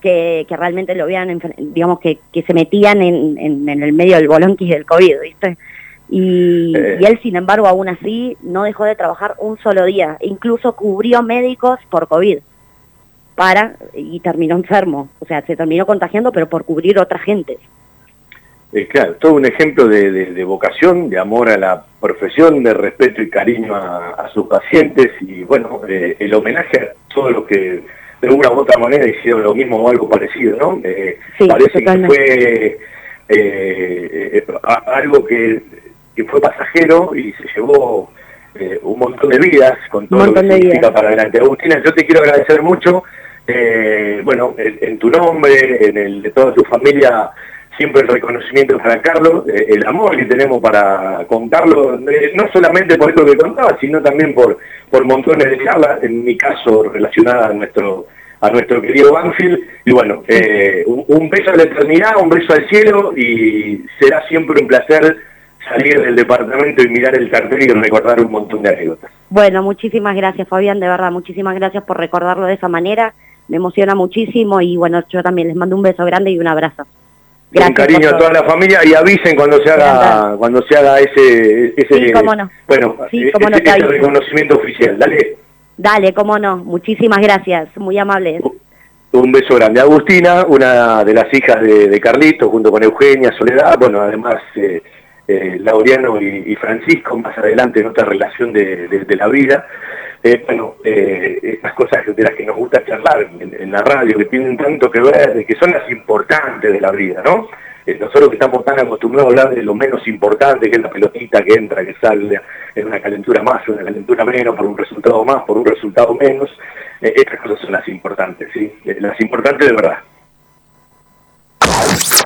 Speaker 15: que, realmente lo vean, digamos, que, que se metían en, en, el medio del bolonquis del COVID, ¿viste? Y, y, él, sin embargo, aún así no dejó de trabajar un solo día. Incluso cubrió médicos por COVID. Para, y terminó enfermo. O sea, se terminó contagiando, pero por cubrir otra gente.
Speaker 6: Eh, claro, todo un ejemplo de, de, vocación, de amor a la profesión, de respeto y cariño a, sus pacientes. Y bueno, eh, el homenaje a todo lo que de una u otra manera hicieron lo mismo o algo parecido, ¿no? Eh, parece que fue eh, eh, algo que, fue pasajero y se llevó un montón de vidas con todo lo que significa para adelante. Agustina, yo te quiero agradecer mucho, bueno, en, tu nombre, en el de toda tu familia, siempre el reconocimiento para Carlos, el amor que tenemos para contarlo, no solamente por esto que contaba, sino también por por montones de charlas, en mi caso relacionada a nuestro a nuestro querido Banfield. Y bueno, eh, un, beso a la eternidad, un beso al cielo y será siempre un placer salir del departamento y mirar el cartel y recordar un montón de anécdotas.
Speaker 15: Bueno, muchísimas gracias Fabián, de verdad, muchísimas gracias por recordarlo de esa manera. Me emociona muchísimo y bueno, yo también les mando un beso grande y un abrazo.
Speaker 6: Gracias un cariño a toda la familia y avisen cuando se haga cuando se haga ese ese bueno ese, reconocimiento oficial dale.
Speaker 15: Dale cómo no. Muchísimas gracias muy amables.
Speaker 6: Un beso grande. Agustina una de las hijas de, Carlito junto con Eugenia Soledad bueno además eh, eh, Laureano y, Francisco más adelante en otra relación de la vida eh, bueno, eh, estas cosas de las que nos gusta charlar en, la radio, que tienen tanto que ver, que son las importantes de la vida, ¿no? Eh, nosotros que estamos tan acostumbrados a hablar de lo menos importante, que es la pelotita que entra, que sale, en una calentura más, una calentura menos, por un resultado más, por un resultado menos, estas cosas son las importantes, ¿sí? las importantes de verdad.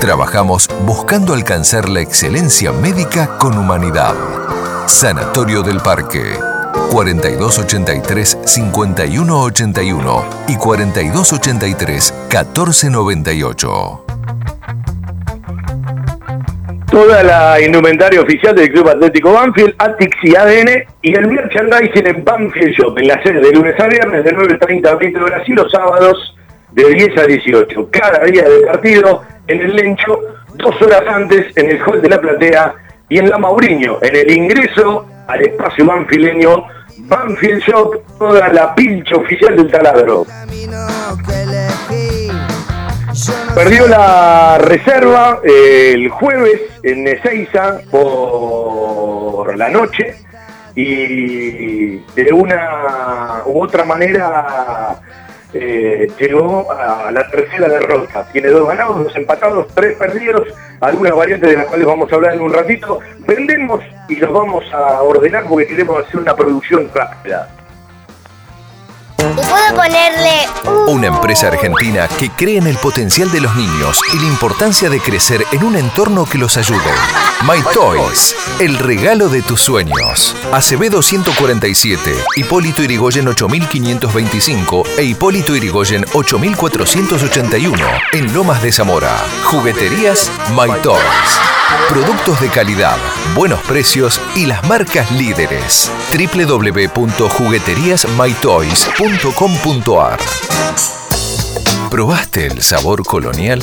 Speaker 1: Trabajamos buscando alcanzar la excelencia médica con humanidad. Sanatorio del Parque. 4283-5181 y 4283-1498.
Speaker 6: Toda la indumentaria oficial del Club Atlético Banfield, Atix y ADN y el merchandising en Banfield Shop, en la sede de lunes a viernes de 9.30 a 20 horas y los sábados de 10 a 18. Cada día del partido en el Lencho, dos horas antes en el Hall de la Platea y en la Mauriño, en el ingreso al espacio banfileño, Banfield Shop, toda la pincha oficial del taladro. Perdió la reserva eh, el jueves en Ezeiza por la noche y de una u otra manera eh, llegó a la tercera derrota. Tiene dos ganados, dos empatados, tres perdidos, algunas variantes de las cuales vamos a hablar en un ratito. Vendemos y los vamos a ordenar porque queremos hacer una producción rápida.
Speaker 13: puedo ponerle
Speaker 1: Una empresa argentina que cree en el potencial de los niños y la importancia de crecer en un entorno que los ayude. My Toys, el regalo de tus sueños. Acevedo 147, Hipólito Irigoyen 8525 e Hipólito Irigoyen 8481 en Lomas de Zamora. Jugueterías My Toys. Productos de calidad, buenos precios y las marcas líderes. www.jugueteriasmytoys.com.ar ¿Probaste el sabor colonial?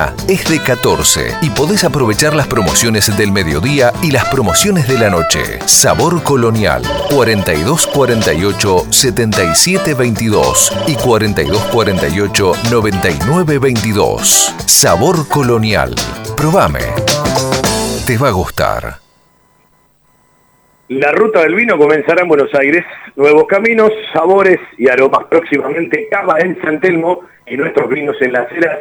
Speaker 1: es de 14 y podés aprovechar las promociones del mediodía y las promociones de la noche. Sabor Colonial 4248 7722 y 4248 9922. Sabor Colonial. Probame. Te va a gustar.
Speaker 6: La ruta del vino comenzará en Buenos Aires. Nuevos caminos, sabores y aromas próximamente. Cava en San Telmo y nuestros vinos en las eras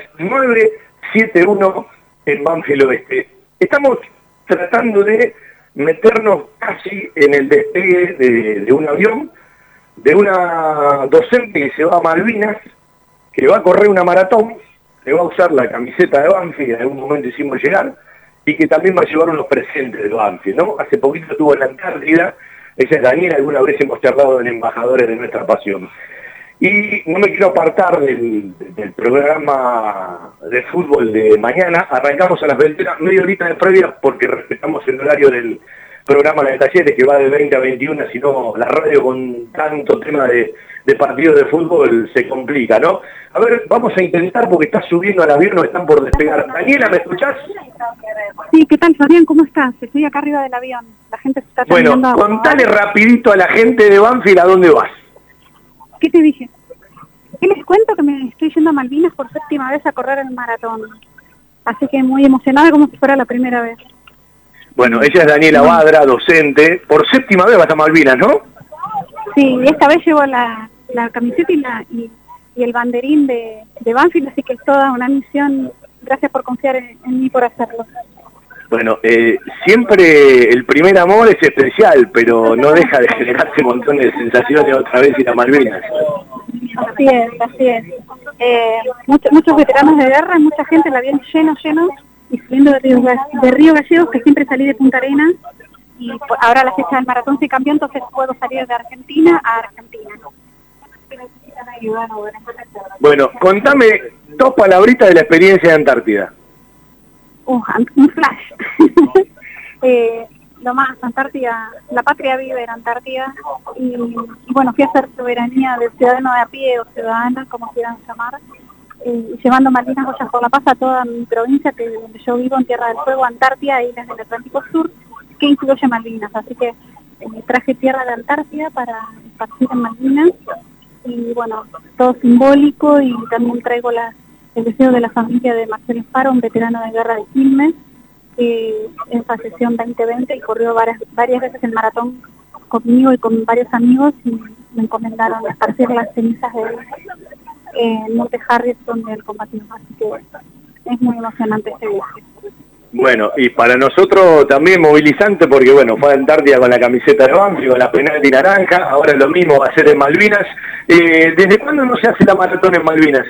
Speaker 6: 971 en Banfield Oeste. Estamos tratando de meternos casi en el despegue de, de un avión, de una docente que se va a Malvinas, que va a correr una maratón, que va a usar la camiseta de Banfield, en algún momento hicimos llegar, y que también va a llevar unos presentes de Banfield, ¿no? Hace poquito estuvo en la Antártida, esa es Daniela, alguna vez hemos charlado en Embajadores de Nuestra Pasión. Y no me quiero apartar del, del programa de fútbol de mañana, arrancamos a las 20, media horita de previa porque respetamos el horario del programa de talleres que va de 20 a 21, si no la radio con tanto tema de, de partidos de fútbol se complica, ¿no? A ver, vamos a intentar porque está subiendo al avión, no están por despegar. Daniela, ¿me escuchás?
Speaker 16: Sí, ¿qué tal Fabián? ¿Cómo estás? Estoy acá arriba del avión. La gente se está
Speaker 6: Bueno,
Speaker 16: a
Speaker 6: contale rapidito a la gente de Banfield a dónde vas.
Speaker 16: ¿Qué te dije? ¿Qué les cuento? Que me estoy yendo a Malvinas por séptima vez a correr el maratón. Así que muy emocionada como si fuera la primera vez.
Speaker 6: Bueno, ella es Daniela Badra, docente. Por séptima vez vas a Malvinas, ¿no?
Speaker 16: Sí, esta vez llevo la, la camiseta y, la, y, y el banderín de, de Banfield, así que es toda una misión. Gracias por confiar en, en mí por hacerlo.
Speaker 6: Bueno, eh, siempre el primer amor es especial, pero no deja de generarse montones de sensaciones otra vez ir a Malvinas.
Speaker 16: Así es, así es. Eh, muchos, muchos veteranos de guerra, y mucha gente, el avión lleno, lleno, y saliendo de Río, de Río Gallegos, que siempre salí de Punta Arenas, y ahora la fecha del maratón se cambió, entonces puedo salir de Argentina a Argentina.
Speaker 6: Bueno, contame dos palabritas de la experiencia de Antártida.
Speaker 16: Uh, un flash. Eh, lo más, Antártida, la patria vive en Antártida y, bueno, fui a hacer soberanía del ciudadano de a pie o ciudadana, como quieran llamar, eh, llevando Malvinas Ollas por la Paz a toda mi provincia, que donde yo vivo, en Tierra del Fuego, Antártida, y desde el Atlántico Sur, que incluye Malvinas. Así que eh, traje tierra de Antártida para partir en Malvinas y bueno, todo simbólico y también traigo la, el deseo de la familia de Marcelo Faro, un veterano de guerra de Quilmes, que en falleció en 2020 y corrió varias, varias veces el maratón conmigo y con varios amigos y me encomendaron esparcir las cenizas de en Monte Harris donde él combatió. Así que es muy emocionante este viaje.
Speaker 6: Bueno, y para nosotros también movilizante porque, bueno, fue a Antártida con la camiseta de Banfield, con la penalti naranja, ahora lo mismo va a ser en Malvinas. Eh, ¿Desde cuándo no se hace la maratón en Malvinas?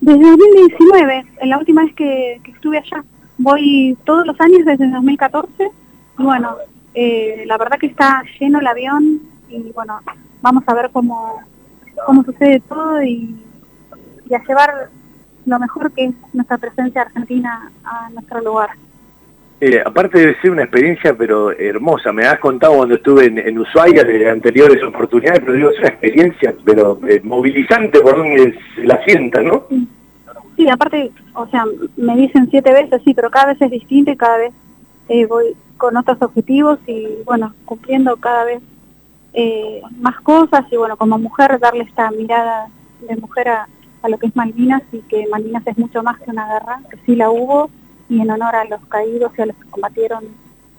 Speaker 16: Desde 2019, en la última vez que, estuve allá. Voy todos los años desde 2014 y bueno, eh, la verdad que está lleno el avión y bueno, vamos a ver cómo, cómo sucede todo y, y a llevar lo mejor que es nuestra presencia argentina a nuestro lugar.
Speaker 6: Eh, aparte de ser una experiencia pero hermosa, me has contado cuando estuve en, Ushuaia de anteriores oportunidades, pero digo, es una experiencia pero eh, movilizante por donde la sienta, ¿no?
Speaker 16: Sí. aparte, o sea, me dicen siete veces, sí, pero cada vez es distinto y cada vez eh, voy con otros objetivos y bueno, cumpliendo cada vez más cosas y bueno, como mujer darle esta mirada de mujer a, a lo que es Malvinas y que Malvinas es mucho más que una guerra, que sí la hubo y en honor a los caídos y a los que combatieron,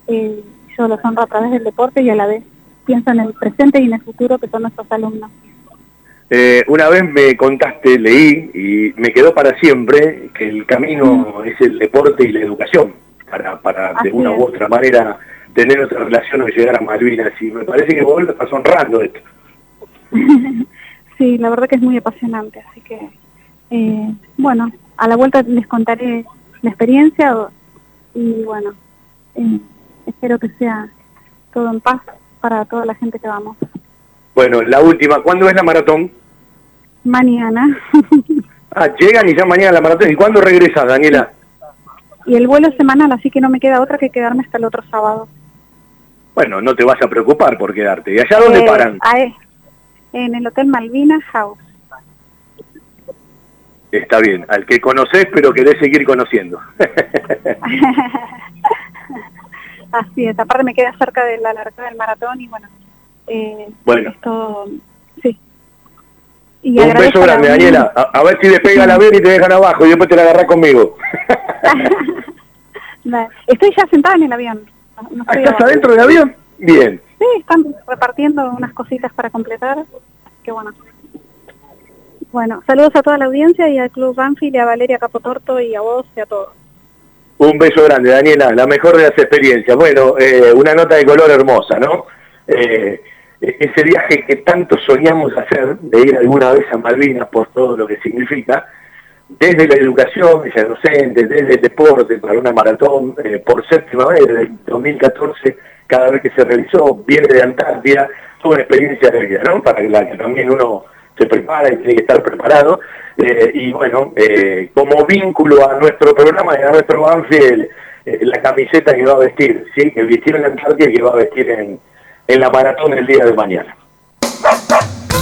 Speaker 16: eh, yo los honro a través del deporte y a la vez pienso en el presente y en el futuro que son nuestros alumnos.
Speaker 6: Eh, una vez me contaste, leí y me quedó para siempre que el camino es el deporte y la educación para, para de una u otra manera tener otra relación o llegar a Malvinas y me parece que vos lo estás honrando esto.
Speaker 16: Sí, la verdad que es muy apasionante, así que, eh, bueno, a la vuelta les contaré la experiencia y bueno, eh, espero que sea todo en paz para toda la gente que vamos.
Speaker 6: Bueno, la última, ¿cuándo es la maratón?
Speaker 16: Mañana.
Speaker 6: ah, llegan y ya mañana la maratón. ¿Y cuándo regresas, Daniela?
Speaker 16: Y el vuelo es semanal, así que no me queda otra que quedarme hasta el otro sábado.
Speaker 6: Bueno, no te vas a preocupar por quedarte. ¿Y allá dónde eh, paran?
Speaker 16: en el Hotel Malvinas House.
Speaker 6: Está bien, al que conoces pero querés seguir conociendo.
Speaker 16: Así es, aparte me queda cerca de la largada del maratón y bueno, eh,
Speaker 6: bueno.
Speaker 16: esto, sí.
Speaker 6: Y Un beso grande, Daniela. A, ver si despega la avión y te dejan abajo y después te la agarrás conmigo.
Speaker 16: estoy ya sentada en el avión.
Speaker 6: No ¿Estás adentro del avión? Bien.
Speaker 16: Sí, están repartiendo unas cositas para completar. Qué bueno. Bueno, saludos a toda la audiencia y al Club Banfield a Valeria Capotorto y a vos y a todos.
Speaker 6: Un beso grande, Daniela, la mejor de las experiencias. Bueno, eh, una nota de color hermosa, ¿no? Eh, ese viaje que tanto soñamos hacer, de ir alguna vez a Malvinas por todo lo que significa, desde la educación, desde docente, desde el deporte, para una maratón, eh, por séptima vez, desde el 2014 cada vez que se realizó, viene de Antártida, fue una experiencia de vida, ¿no? Para la que también uno se prepara y tiene que estar preparado. Eh, y bueno, eh, como vínculo a nuestro programa y a nuestro Banfield, eh, la camiseta que va a vestir, ¿sí? que vistió en la Antártida y que va a vestir en, en la maratón el día de mañana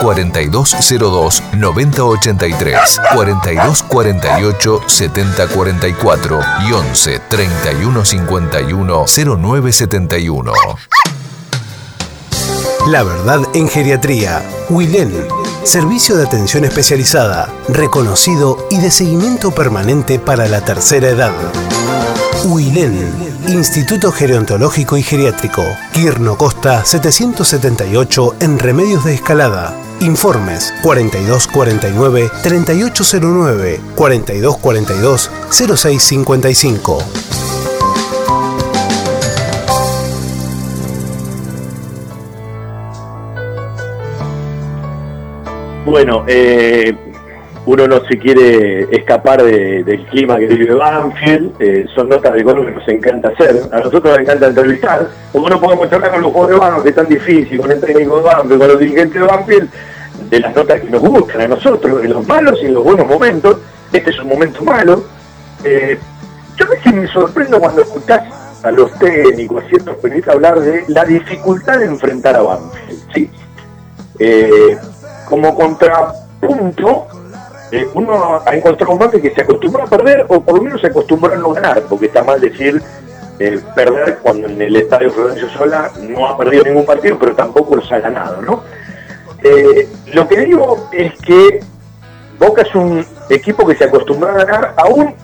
Speaker 1: 4202 9083, 4248 7044 y 11 3151 0971.
Speaker 13: La verdad en geriatría. Wilen. Servicio de atención especializada, reconocido y de seguimiento permanente para la tercera edad. Huilén, Instituto Gerontológico y Geriátrico, Quirno Costa 778 en Remedios de Escalada. Informes 4249-3809, 4242-0655.
Speaker 6: Bueno, eh, uno no se quiere escapar del clima que vive Banfield, eh, son notas de gol que nos encanta hacer, a nosotros nos encanta entrevistar, como no podemos charlar con los jugadores de Banfield, que es tan difícil, con el técnico de Banfield, con los dirigentes de Banfield, de las notas que nos gustan a nosotros, en los malos y en los buenos momentos, este es un momento malo. Eh, yo a veces me sorprendo cuando escuchás a los técnicos, a ciertos periodistas hablar de la dificultad de enfrentar a Banfield, ¿sí? Eh, como contrapunto, eh, uno ha encontrado un Banfield que se acostumbró a perder o por lo menos se acostumbró a no ganar, porque está mal decir perder cuando en el estadio Florencio Sola no ha perdido ningún partido, pero tampoco los ha ganado, ¿no? Eh, lo que digo es que Boca es un equipo que se acostumbró a ganar aún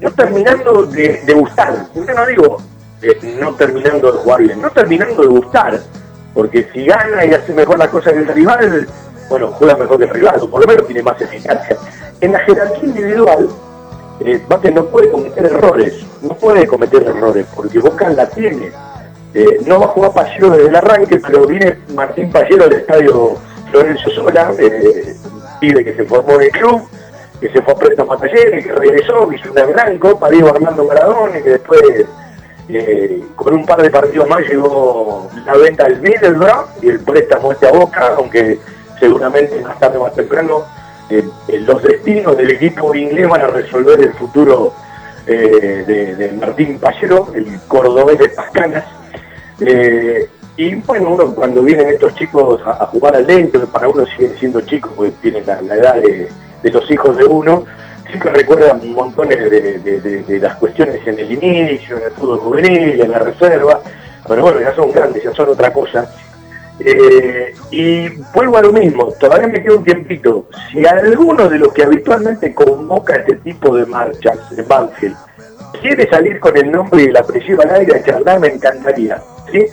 Speaker 6: no terminando de, gustar. Yo no digo eh, no terminando de jugar bien, no terminando de gustar. Porque si gana y hace mejor las cosas que el rival, bueno, juega mejor que el rival, o por lo menos tiene más eficacia. En la jerarquía individual, eh, no puede cometer errores, no puede cometer errores, porque Boca la tiene. Eh, no va a jugar Pallero desde el arranque, pero viene Martín Pallero al estadio Lorenzo Sola, eh, que se formó en el club, que se fue a préstamo a Talleres, que regresó, que hizo una gran copa, Armando Maradona, que después eh, con un par de partidos más llegó la venta del Middlesbrough y el préstamo este a Boca, aunque seguramente más tarde o más temprano eh, los destinos del equipo inglés van a resolver el futuro de, Martín Pallero, el cordobés de Pascanas. Y bueno, uno cuando vienen estos chicos a, jugar al dentro, para uno siguen siendo chicos, porque tienen la, edad de, los hijos de uno, siempre recuerdan montones de, las cuestiones en el inicio, en el fútbol juvenil, en la reserva, pero bueno, ya son grandes, ya son otra cosa. Eh, y vuelvo a lo mismo, todavía me queda un tiempito. Si alguno de los que habitualmente convoca este tipo de marchas de Banfield quiere salir con el nombre y el apellido al aire a charlar, me encantaría. ¿sí?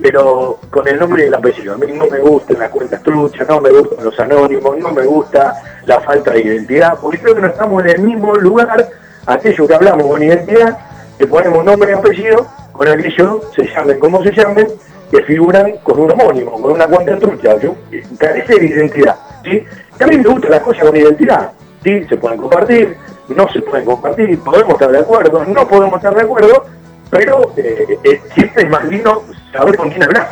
Speaker 6: Pero con el nombre y el apellido. A mí no me gustan las cuentas truchas, no me gustan los anónimos, no me gusta la falta de identidad, porque creo que no estamos en el mismo lugar, aquello que hablamos con identidad, que ponemos nombre y apellido, con aquellos, se llamen como se llamen, que figuran con un homónimo, con una cuenta trucha, yo, carece de identidad. ¿sí? También me gustan las cosas con identidad, ¿sí? se pueden compartir, no se pueden compartir, podemos estar de acuerdo, no podemos estar de acuerdo, pero eh, eh, siempre es más lindo saber con quién hablar,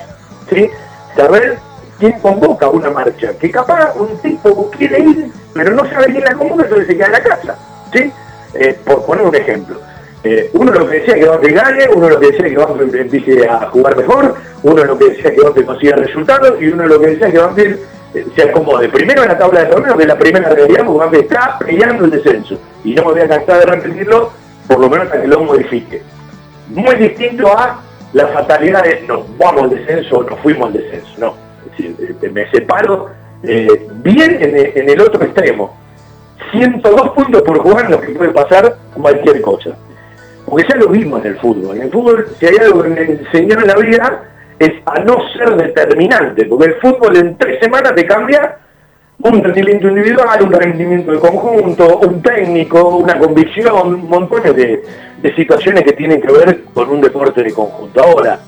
Speaker 6: ¿sí? saber quién convoca una marcha, que capaz un tipo quiere ir, pero no sabe quién la convoca, entonces se queda en la casa. ¿sí? Eh, por poner un ejemplo. Eh, uno lo que decía que Banfield gane, uno lo que decía que Banfield empiece a jugar mejor, uno lo que decía que Banfield consiga resultados y uno lo que decía que Banfield eh, se acomode. Primero en la tabla de torneo, que es la primera realidad, porque Banfield está peleando el descenso. Y no me voy a cansar de repetirlo, por lo menos hasta que lo modifique. Muy distinto a la fatalidad de nos vamos al descenso o nos fuimos al descenso. No, es decir, eh, me separo eh, bien en el, otro extremo. 102 puntos por jugar lo que puede pasar cualquier cosa. Porque ya lo vimos en el fútbol. En el fútbol, si hay algo que me enseñó en la vida, es a no ser determinante. Porque el fútbol en tres semanas te cambia un rendimiento individual, un rendimiento de conjunto, un técnico, una convicción, montones de, de situaciones que tienen que ver con un deporte de conjunto. Ahora,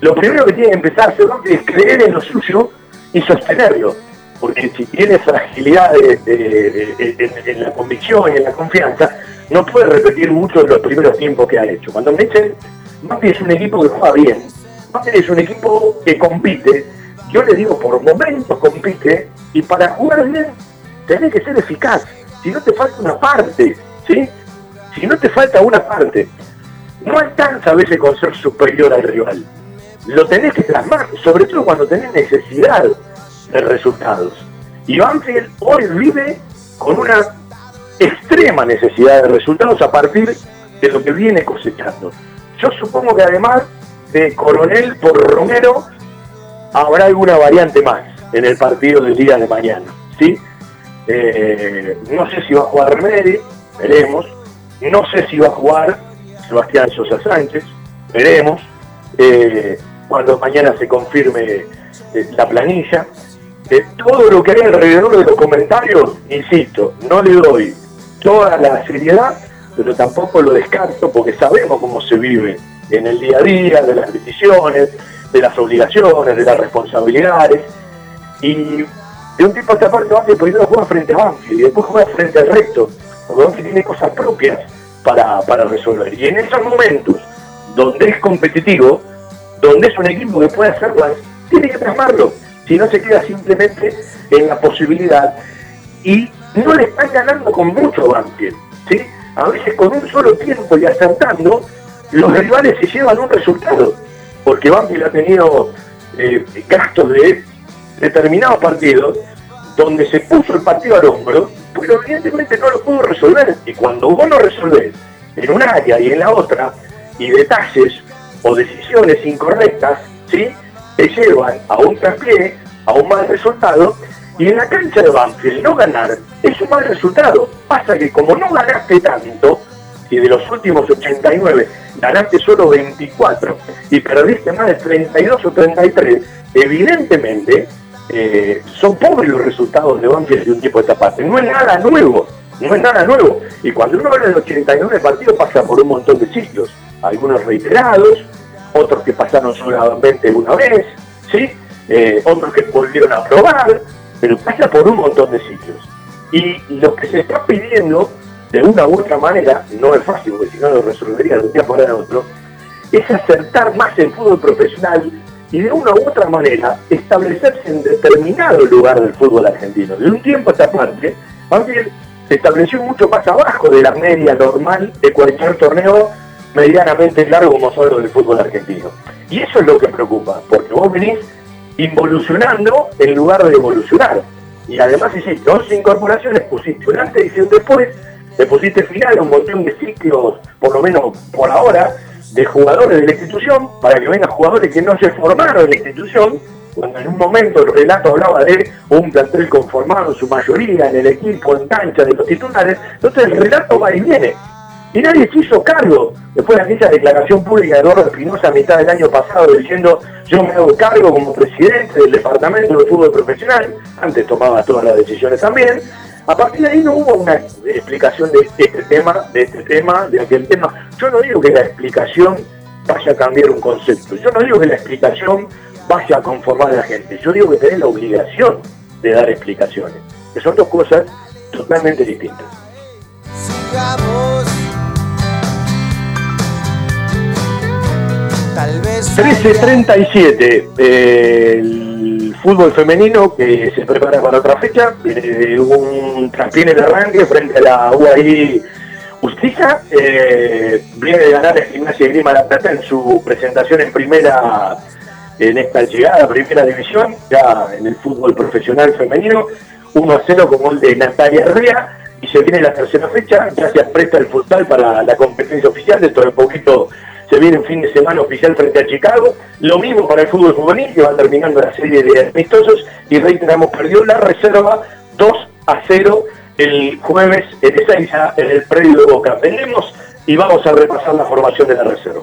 Speaker 6: lo primero que tiene que empezar a hacer es creer en lo suyo y sostenerlo. Porque si tiene fragilidad en, la convicción y en la confianza, no puede repetir mucho de los primeros tiempos que ha hecho. Cuando me dicen, Mapi es un equipo que juega bien, Mapi es un equipo que compite, yo le digo, por momentos compite, y para jugar bien tenés que ser eficaz. Si no te falta una parte, ¿sí? Si no te falta una parte, no alcanza a veces con ser superior al rival. Lo tenés que plasmar, sobre todo cuando tenés necesidad de resultados. Y Banfield hoy vive con una extrema necesidad de resultados a partir de lo que viene cosechando. Yo supongo que además de Coronel por Romero, habrá alguna variante más en el partido del día de mañana. ¿sí? Eh, no sé si va a jugar Remedi, veremos. No sé si va a jugar Sebastián Sosa Sánchez, veremos. Eh, cuando mañana se confirme eh, la planilla. todo lo que hay alrededor de los comentarios, insisto, no le doy toda la seriedad, pero tampoco lo descarto porque sabemos cómo se vive en el día a día, de las decisiones, de las obligaciones, de las responsabilidades. Y de un tipo de esta parte Banfield primero juega frente a Banfield y después juega frente al resto, porque Banfield tiene cosas propias para, para resolver. Y en esos momentos donde es competitivo, donde es un equipo que puede hacerlas, tiene que plasmarlo. Si no se queda simplemente en la posibilidad. Y no le están ganando con mucho Banfield. ¿sí? A veces con un solo tiempo y acertando, los rivales se llevan un resultado. Porque Banfield ha tenido eh, gastos de determinados partidos donde se puso el partido al hombro, pero evidentemente no lo pudo resolver. Y cuando vos no resolvés en un área y en la otra, y detalles o decisiones incorrectas, ¿sí? te llevan a un traspié, a un mal resultado, y en la cancha de Banfield no ganar es un mal resultado. Pasa que como no ganaste tanto, y de los últimos 89 ganaste solo 24 y perdiste más de 32 o 33, evidentemente eh, son pobres los resultados de Banfield de un tipo de esta parte. No es nada nuevo, no es nada nuevo. Y cuando uno habla de 89 partidos pasa por un montón de ciclos, algunos reiterados, otros que pasaron solamente una vez, ¿sí? Eh, otros que volvieron a probar, pero pasa por un montón de ciclos. Y lo que se está pidiendo, de una u otra manera, no es fácil, porque si no lo resolvería de un día para otro, es acertar más el fútbol profesional y de una u otra manera establecerse en determinado lugar del fútbol argentino. De un tiempo a esta parte, se estableció mucho más abajo de la media normal de cualquier torneo medianamente largo como son los del fútbol argentino. Y eso es lo que preocupa, porque vos venís involucionando en lugar de evolucionar. Y además hiciste 11 incorporaciones, pusiste un antes y un después, le pusiste final a un montón de ciclos, por lo menos por ahora, de jugadores de la institución, para que vengan jugadores que no se formaron en la institución, cuando en un momento el relato hablaba de un plantel conformado en su mayoría en el equipo, en cancha de los titulares, entonces el relato va y viene. Y nadie se hizo cargo, después de aquella declaración pública de Eduardo Espinosa a mitad del año pasado diciendo yo me hago cargo como presidente del Departamento de Fútbol Profesional, antes tomaba todas las decisiones también, a partir de ahí no hubo una explicación de este tema, de este tema, de aquel tema. Yo no digo que la explicación vaya a cambiar un concepto, yo no digo que la explicación vaya a conformar a la gente, yo digo que tenés la obligación de dar explicaciones, que son dos cosas totalmente distintas. 13.37, eh, el fútbol femenino que se prepara para otra fecha, eh, un traspié de arranque frente a la UAI Justicia, eh, viene de ganar el Gimnasia de Grima La Plata en su presentación en primera, en esta llegada primera división, ya en el fútbol profesional femenino, 1 a 0 con gol de Natalia Herrera, y se viene la tercera fecha, ya se apresta el futsal para la competencia oficial, dentro de poquito se viene un fin de semana oficial frente a Chicago. Lo mismo para el fútbol juvenil, que va terminando la serie de amistosos. Y reiteramos, perdió la reserva 2 a 0 el jueves en Ezeiza, en el predio de Boca. Venimos y vamos a repasar la formación de la reserva.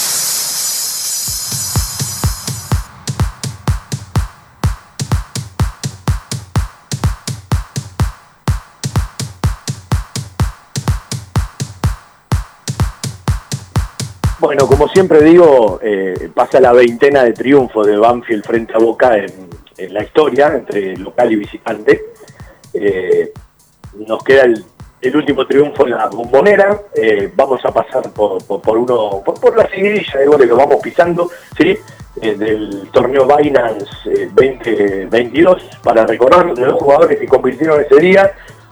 Speaker 6: como siempre digo, eh, pasa la veintena de triunfos de Banfield frente a Boca en, la historia, entre local y visitante. Eh, nos queda el último triunfo en la bombonera. Eh, vamos a pasar por, por, uno, por, la seguidilla de goles que vamos pisando, ¿sí? Del torneo Binance 2022 para recordar los jugadores que convirtieron ese día.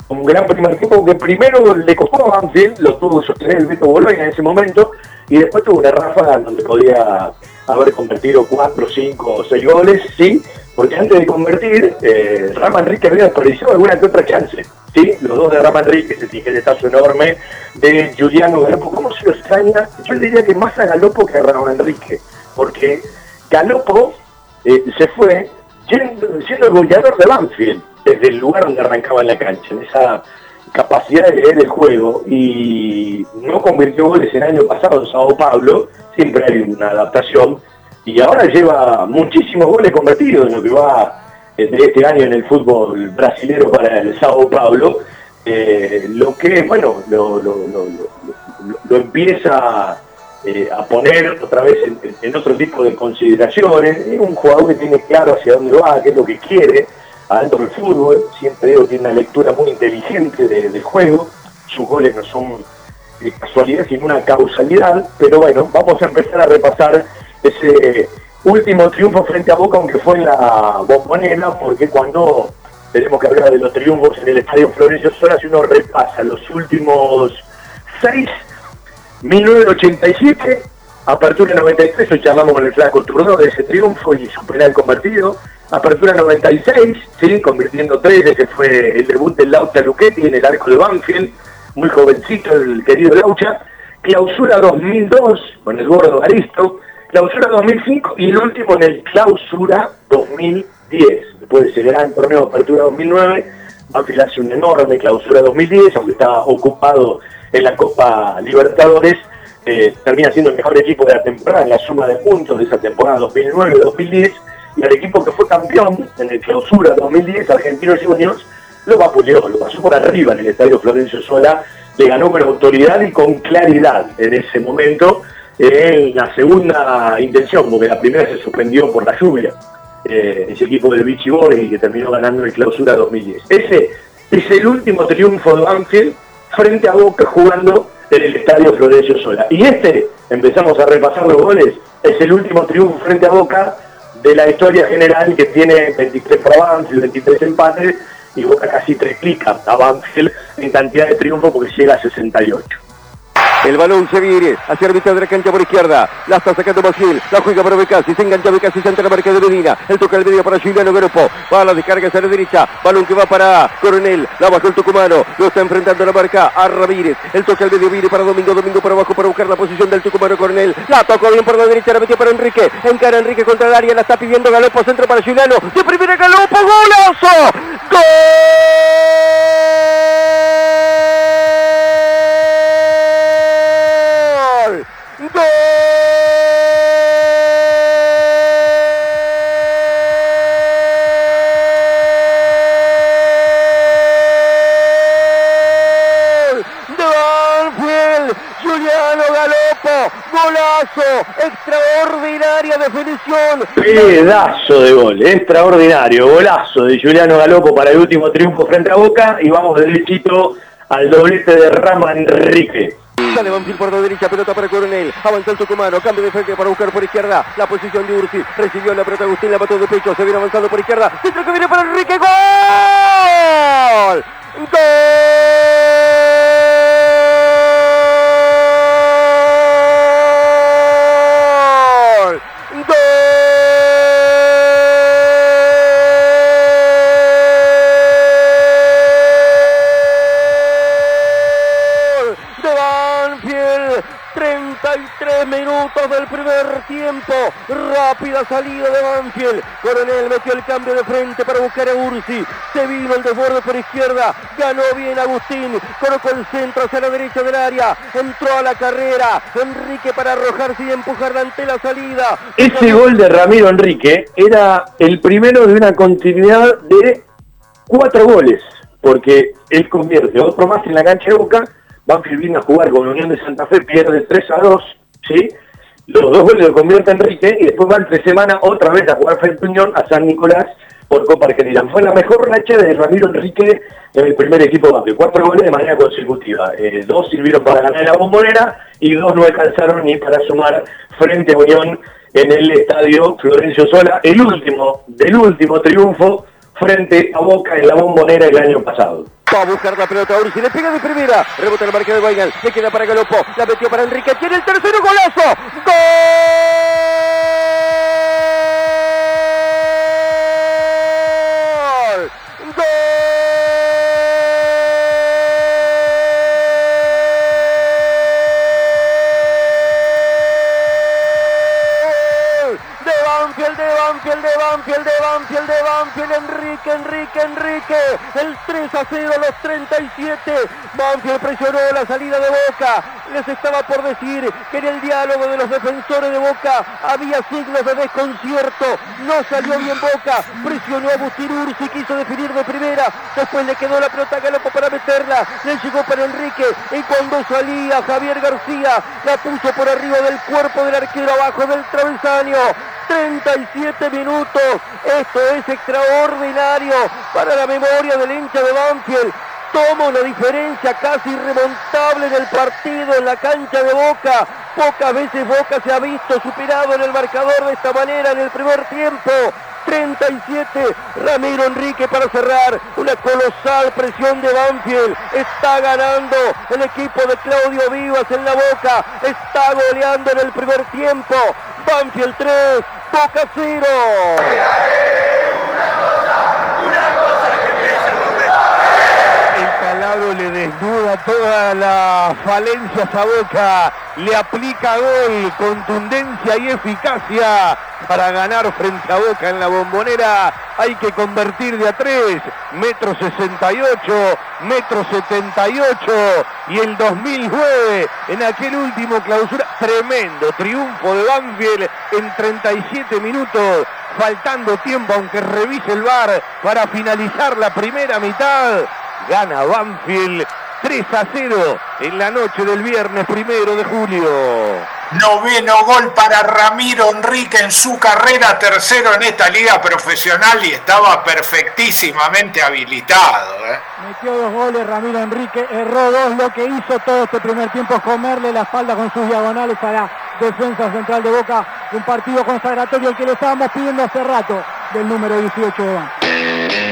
Speaker 6: Un gran primer tiempo que primero le costó a Banfield, lo tuvo que sostener el Beto Boloña en ese momento, y después tuvo una ráfaga donde podía haber convertido 4, 5 o 6 goles, sí, porque antes de convertir, eh, Rama Enrique había desperdiciado alguna que otra chance. ¿sí? Los dos de Rama Enrique, ese tijeretazo enorme de Juliano Galopo. ¿Cómo se lo extraña? Yo diría que más a Galopo que a Rama Enrique, porque Galopo eh, se fue siendo el goleador de Banfield, desde el lugar donde arrancaba en la cancha, en esa capacidad de leer el juego y no convirtió goles el año pasado en Sao Paulo, siempre hay una adaptación y ahora lleva muchísimos goles convertidos en lo que va eh, de este año en el fútbol brasilero para el Sao Paulo, eh, lo que, bueno, lo, empieza eh, a poner otra vez en, otro tipo de consideraciones. Es un jugador que tiene claro hacia dónde va, qué es lo que quiere adentro del fútbol. Siempre digo, tiene una lectura muy inteligente del juego. Sus goles no son casualidad, sino una causalidad. Pero bueno, vamos a empezar a repasar ese último triunfo frente a Boca, aunque fue en la bombonera, porque cuando tenemos que hablar de los triunfos en el Estadio Florencio Sola, si uno repasa los últimos seis, 1987, Apertura 93, hoy charlamos con el flaco Turno de ese triunfo y su penal convertido. Apertura 96, ¿sí? convirtiendo tres, ese fue el debut del Laucha Luchetti en el arco de Banfield, muy jovencito el querido Laucha. Clausura 2002 con el gordo Aristo Clausura 2005 y el último en el Clausura 2010. Después de ese gran torneo de Apertura 2009, Banfield hace una enorme Clausura 2010, aunque está ocupado en la Copa Libertadores, eh, termina siendo el mejor equipo de la temporada en la suma de puntos de esa temporada 2009-2010 y al equipo que fue campeón en el Clausura 2010, Argentinos Juniors, lo vapuleó, lo pasó por arriba en el Estadio Florencio Sola, le ganó con autoridad y con claridad en ese momento en la segunda intención, porque la primera se suspendió por la lluvia, eh, ese equipo del Vichy Boy que terminó ganando en clausura 2010. Ese es el último triunfo de Banfield frente a Boca jugando en el Estadio Florencio Sola. Y este, empezamos a repasar los goles, es el último triunfo frente a Boca de la historia general que tiene 23 para Banfield, 23 empates, y Boca casi triplica a Banfield en cantidad de triunfos porque llega a 68.
Speaker 17: El balón se viene hacia la mitad de la cancha por izquierda. La está sacando Basil. La juega para Becasi. Se engancha Becasi ante la marca de Medina. El toca el medio para Juliano Grupo. Va a la descarga hacia la derecha. Balón que va para Coronel. La baja el tucumano. Lo está enfrentando la marca a Ramírez. El toca el medio viene para Domingo. Domingo para abajo para buscar la posición del tucumano Coronel. La tocó bien por la derecha. La metió para Enrique. Encara Enrique contra el área. La está pidiendo Galopo. Centro para Juliano. De primera Galopo. ¡Golazo! ¡Gol!
Speaker 6: Pedazo de gol, extraordinario, golazo de Juliano Galopo para el último triunfo frente a Boca y vamos derechito al doblete de Rama Enrique.
Speaker 17: Sale Banfield por la derecha, pelota para Coronel. Avanza el Tucumano, cambio de frente para buscar por izquierda. La posición de Ursi. Recibió la pelota Agustín, la mató de pecho. Se viene avanzando por izquierda. Centro que viene para Enrique. ¡Gol! Rápida salida de Banfield. Coronel metió el cambio de frente para buscar a Ursi. Se vino el desborde por izquierda. Ganó bien Agustín. Colocó el centro hacia la derecha del área. Entró a la carrera. Enrique para arrojarse y empujar ante la salida.
Speaker 6: Ese gol de Ramiro Enrique era el primero de una continuidad de cuatro goles. Porque él convierte otro más en la cancha de Boca. Banfield viene a jugar con Unión de Santa Fe, pierde 3 a 2, ¿sí? Los dos goles lo convierte Enrique y después va entre semana otra vez a jugar frente a Unión a San Nicolás por Copa Argentina. Fue la mejor racha de Ramiro Enrique en el primer equipo Banfield. Cuatro goles de manera consecutiva. Eh, dos sirvieron para ganar la bombonera y dos no alcanzaron ni para sumar frente a Unión en el estadio Florencio Sola. El último, del último triunfo frente a Boca en la bombonera el año pasado.
Speaker 17: Va a buscar la pelota se le pega de primera. Rebota el marca de Weigel. Le queda para Galopo. La metió para Enrique. Tiene el tercero golazo. ¡Gol! El 3 a 0 a los 37, Banfield presionó la salida de Boca, les estaba por decir que en el diálogo de los defensores de Boca había signos de desconcierto, no salió bien Boca, presionó a Agustín Ursi, quiso definir de primera, después le quedó la pelota a Galopo para meterla, le llegó para Enrique, y cuando salía Javier García, la puso por arriba del cuerpo del arquero abajo del travesaño, 37 minutos. Esto es extraordinario para la memoria del hincha de Banfield. Toma una diferencia casi irremontable en el partido en la cancha de Boca. Pocas veces Boca se ha visto superado en el marcador de esta manera en el primer tiempo. 37. Ramiro Enrique para cerrar. Una colosal presión de Banfield. Está ganando el equipo de Claudio Vivas en la boca. Está goleando en el primer tiempo. Banfield 3, Boca 0. le desnuda todas las falencias a Boca, le aplica gol, contundencia y eficacia para ganar frente a Boca en la bombonera. Hay que convertir de a 3, metro 68, metro 78 y el 2009 en aquel último clausura, tremendo triunfo de Banfield en 37 minutos, faltando tiempo aunque revise el VAR para finalizar la primera mitad. Gana Banfield 3 a 0 en la noche del viernes primero de julio.
Speaker 18: Noveno gol para Ramiro Enrique en su carrera, tercero en esta liga profesional y estaba perfectísimamente habilitado. ¿eh?
Speaker 19: Metió dos goles Ramiro Enrique, erró dos. Lo que hizo todo este primer tiempo es comerle la espalda con sus diagonales a la defensa central de Boca. Un partido consagratorio el que le estábamos pidiendo hace rato del número 18 de Banco.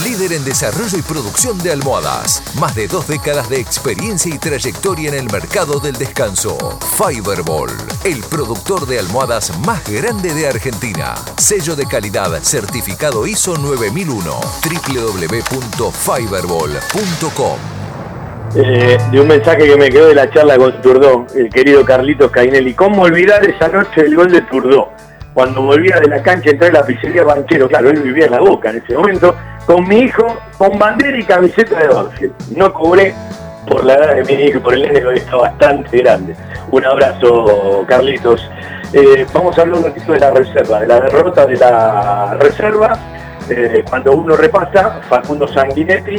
Speaker 1: Líder en desarrollo y producción de almohadas. Más de dos décadas de experiencia y trayectoria en el mercado del descanso. Fiberball, el productor de almohadas más grande de Argentina. Sello de calidad certificado ISO 9001. www.fiberball.com.
Speaker 6: Eh, de un mensaje que me quedó de la charla con Turdó, el querido Carlitos Cainelli. ¿Cómo olvidar esa noche el gol de Turdó? Cuando volvía de la cancha, entré a la pizzería Banchero, claro, él vivía en la boca en ese momento, con mi hijo, con bandera y camiseta de Banfield. No cobré por la edad de mi hijo, por el nene que está bastante grande. Un abrazo, Carlitos. Eh, vamos a hablar un ratito de la reserva, de la derrota de la reserva. Eh, cuando uno repasa, Facundo Sanguinetti,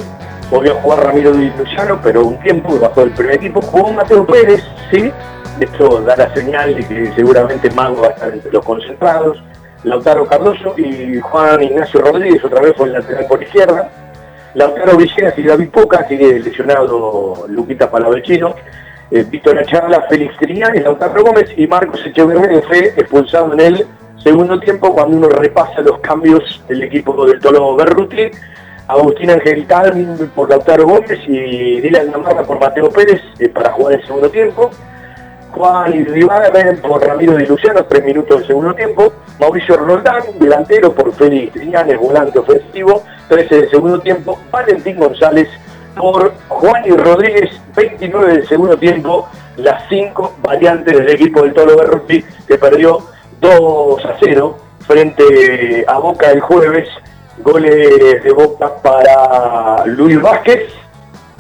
Speaker 6: volvió a jugar Ramiro Di Luciano, pero un tiempo bajo el primer equipo, jugó Mateo Pérez, sí, esto da la señal de que seguramente Mago va a estar entre los concentrados. Lautaro Cardoso y Juan Ignacio Rodríguez, otra vez fue el lateral por izquierda. Lautaro Villegas y David Poca, sigue lesionado Luquita Palavecino. Eh, Víctor Achala, Félix Triani, Lautaro Gómez y Marcos Echeverría fue expulsado en el segundo tiempo cuando uno repasa los cambios del equipo del Tolo Berruti. Agustín Angelical por Lautaro Gómez y Dylan Namarra por Mateo Pérez eh, para jugar el segundo tiempo. Juan Iribarren por Ramiro de Luciano, tres minutos del segundo tiempo. Mauricio Roldán, delantero por Félix Trianes, volante ofensivo, 13 del segundo tiempo. Valentín González por Juan y Rodríguez, 29 del segundo tiempo. Las cinco variantes del equipo del Tolo Berruti que perdió 2 a 0 frente a Boca el jueves Goles de Boca para Luis Vázquez,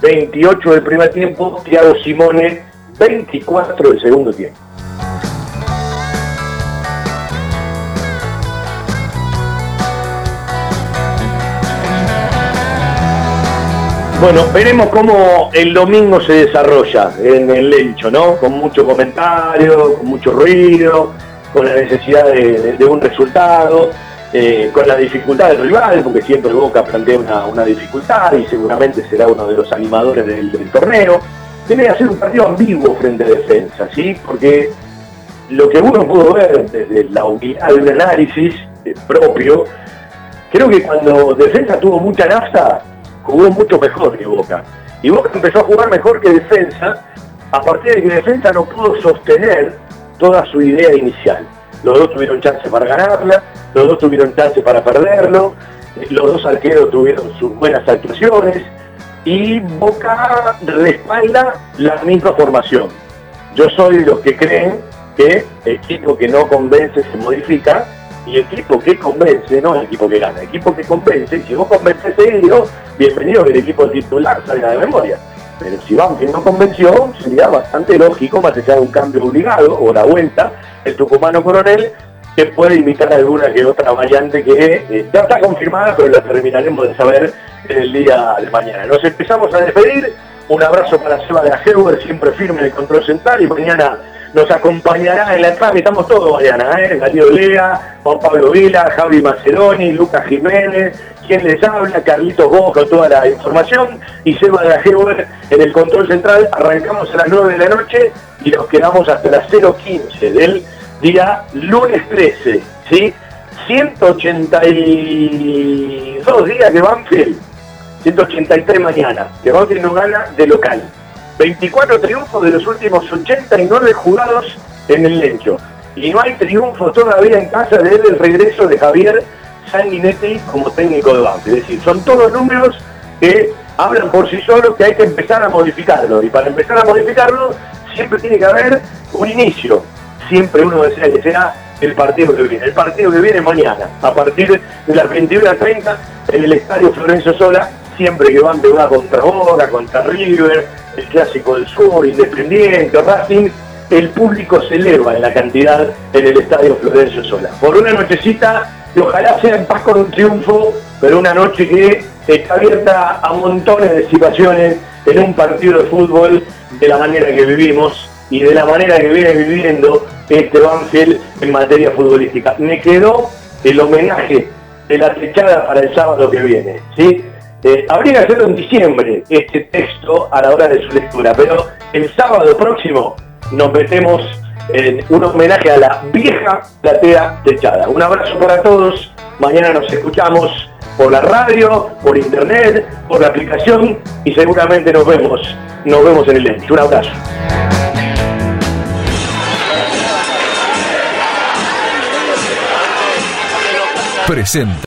Speaker 6: 28 del primer tiempo, Thiago Simone, 24 del segundo tiempo. Bueno, veremos cómo el domingo se desarrolla en el lecho, ¿no? Con mucho comentario, con mucho ruido, con la necesidad de, un resultado, eh, con la dificultad del rival, porque siempre Boca plantea una, dificultad y seguramente será uno de los animadores del, torneo. Tiene que hacer un partido ambiguo frente a defensa, ¿sí? Porque lo que uno pudo ver desde la unidad de análisis eh, propio, creo que cuando defensa tuvo mucha nafta, jugó mucho mejor que Boca. Y Boca empezó a jugar mejor que defensa, a partir de que defensa no pudo sostener toda su idea inicial. Los dos tuvieron chance para ganarla, los dos tuvieron chance para perderlo, los dos arqueros tuvieron sus buenas actuaciones y Boca respalda la misma formación. Yo soy de los que creen que el equipo que no convence se modifica y el equipo que convence no es el equipo que gana, el equipo que convence, si vos convences seguido, bienvenido que el equipo titular salga de memoria. Pero si Banfield no convenció, sería bastante lógico, más allá de un cambio obligado o la vuelta, el tucumano coronel, que puede imitar alguna que otra variante que eh, ya está confirmada, pero la terminaremos de saber en el día de mañana. Nos empezamos a despedir. Un abrazo para Seba de la siempre firme en el control central y mañana nos acompañará en la entrada, estamos todos mañana, ¿eh? Darío Lea, Juan Pablo Vila, Javi Maceroni, Lucas Jiménez, quien les habla, Carlitos con toda la información y Seba la en el control central. Arrancamos a las 9 de la noche y nos quedamos hasta las 0.15 del día lunes 13, ¿sí? 182 días que Banfield, 183 mañana, que Banfield no gana de local. 24 triunfos de los últimos 89 jugados en el lecho. Y no hay triunfo todavía en casa desde el regreso de Javier Sanguinetti como técnico de Banfield. Es decir, son todos números que hablan por sí solos que hay que empezar a modificarlo. Y para empezar a modificarlo siempre tiene que haber un inicio. Siempre uno desea que sea el partido que viene. El partido que viene mañana, a partir de las 21.30 en el Estadio Florencio Sola, siempre que van va contra Boca, contra River, el Clásico del Sur, Independiente, Racing, el público se eleva en la cantidad en el Estadio Florencio Sola. Por una nochecita, y ojalá sea en paz con un triunfo, pero una noche que está abierta a montones de situaciones en un partido de fútbol de la manera que vivimos y de la manera que viene viviendo este Banfield en materia futbolística. Me quedó el homenaje de la techada para el sábado que viene. ¿sí? Eh, habría que hacerlo en diciembre, este texto, a la hora de su lectura, pero el sábado próximo nos metemos un homenaje a la vieja platea techada. Un abrazo para todos, mañana nos escuchamos por la radio, por internet, por la aplicación y seguramente nos vemos, nos vemos en el lente. Un abrazo.
Speaker 1: Presenta.